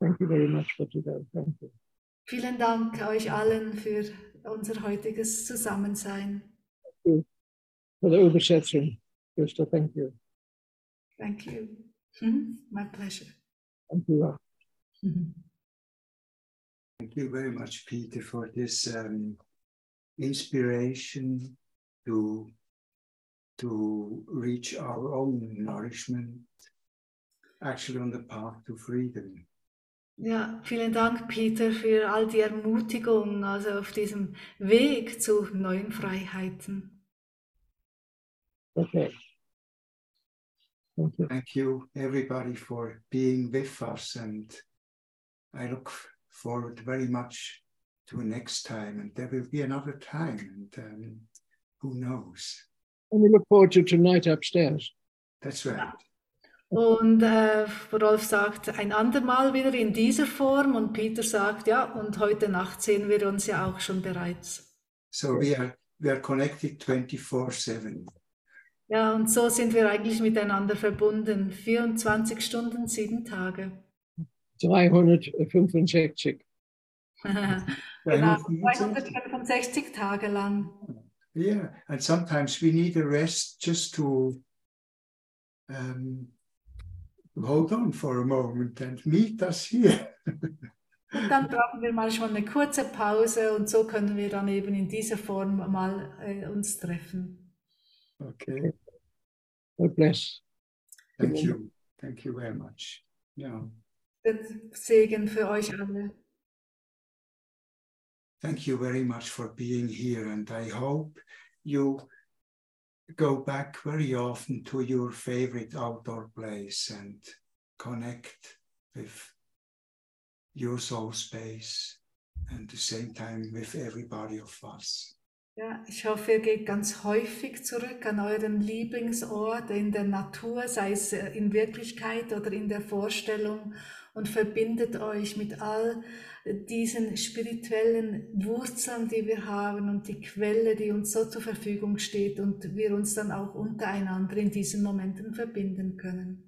Thank you very much for today. Thank you. Vielen Dank euch allen für unser heutiges Zusammensein. For the Übersetzung, Krista, thank you. Thank you. Mhm. My pleasure. Thank you. Thank you very much, Peter, for this um, inspiration to, to reach our own nourishment, actually on the path to freedom. Ja, vielen Dank, Peter, für all die Ermutigung, also auf diesem Weg zu neuen Freiheiten. Okay. Thank you. Thank you, everybody, for being with us. And I look forward very much to next time. And there will be another time. And um, who knows? And we look forward to tonight upstairs. That's right. Und äh, Rolf sagt ein andermal wieder in dieser Form und Peter sagt, ja, und heute Nacht sehen wir uns ja auch schon bereits. So we are, we are connected 24 7. Ja, und so sind wir eigentlich miteinander verbunden. 24 Stunden, sieben Tage. 365. genau, 265 Tage lang. Yeah, and sometimes we need a rest just to um, hold on for a moment and meet us here. Und dann brauchen wir manchmal eine kurze Pause und so können wir dann eben in dieser Form mal äh, uns treffen. okay, God bless. thank you. Thank you very much. Yeah, Den Segen für euch alle. thank you very much for being here. And I hope you go back very often to your favorite outdoor place and connect with your soul space and the same time with everybody of us. Ja, ich hoffe, ihr geht ganz häufig zurück an euren Lieblingsort in der Natur, sei es äh, in Wirklichkeit oder in der Vorstellung und verbindet euch mit all diesen spirituellen Wurzeln, die wir haben und die Quelle, die uns so zur Verfügung steht und wir uns dann auch untereinander in diesen Momenten verbinden können.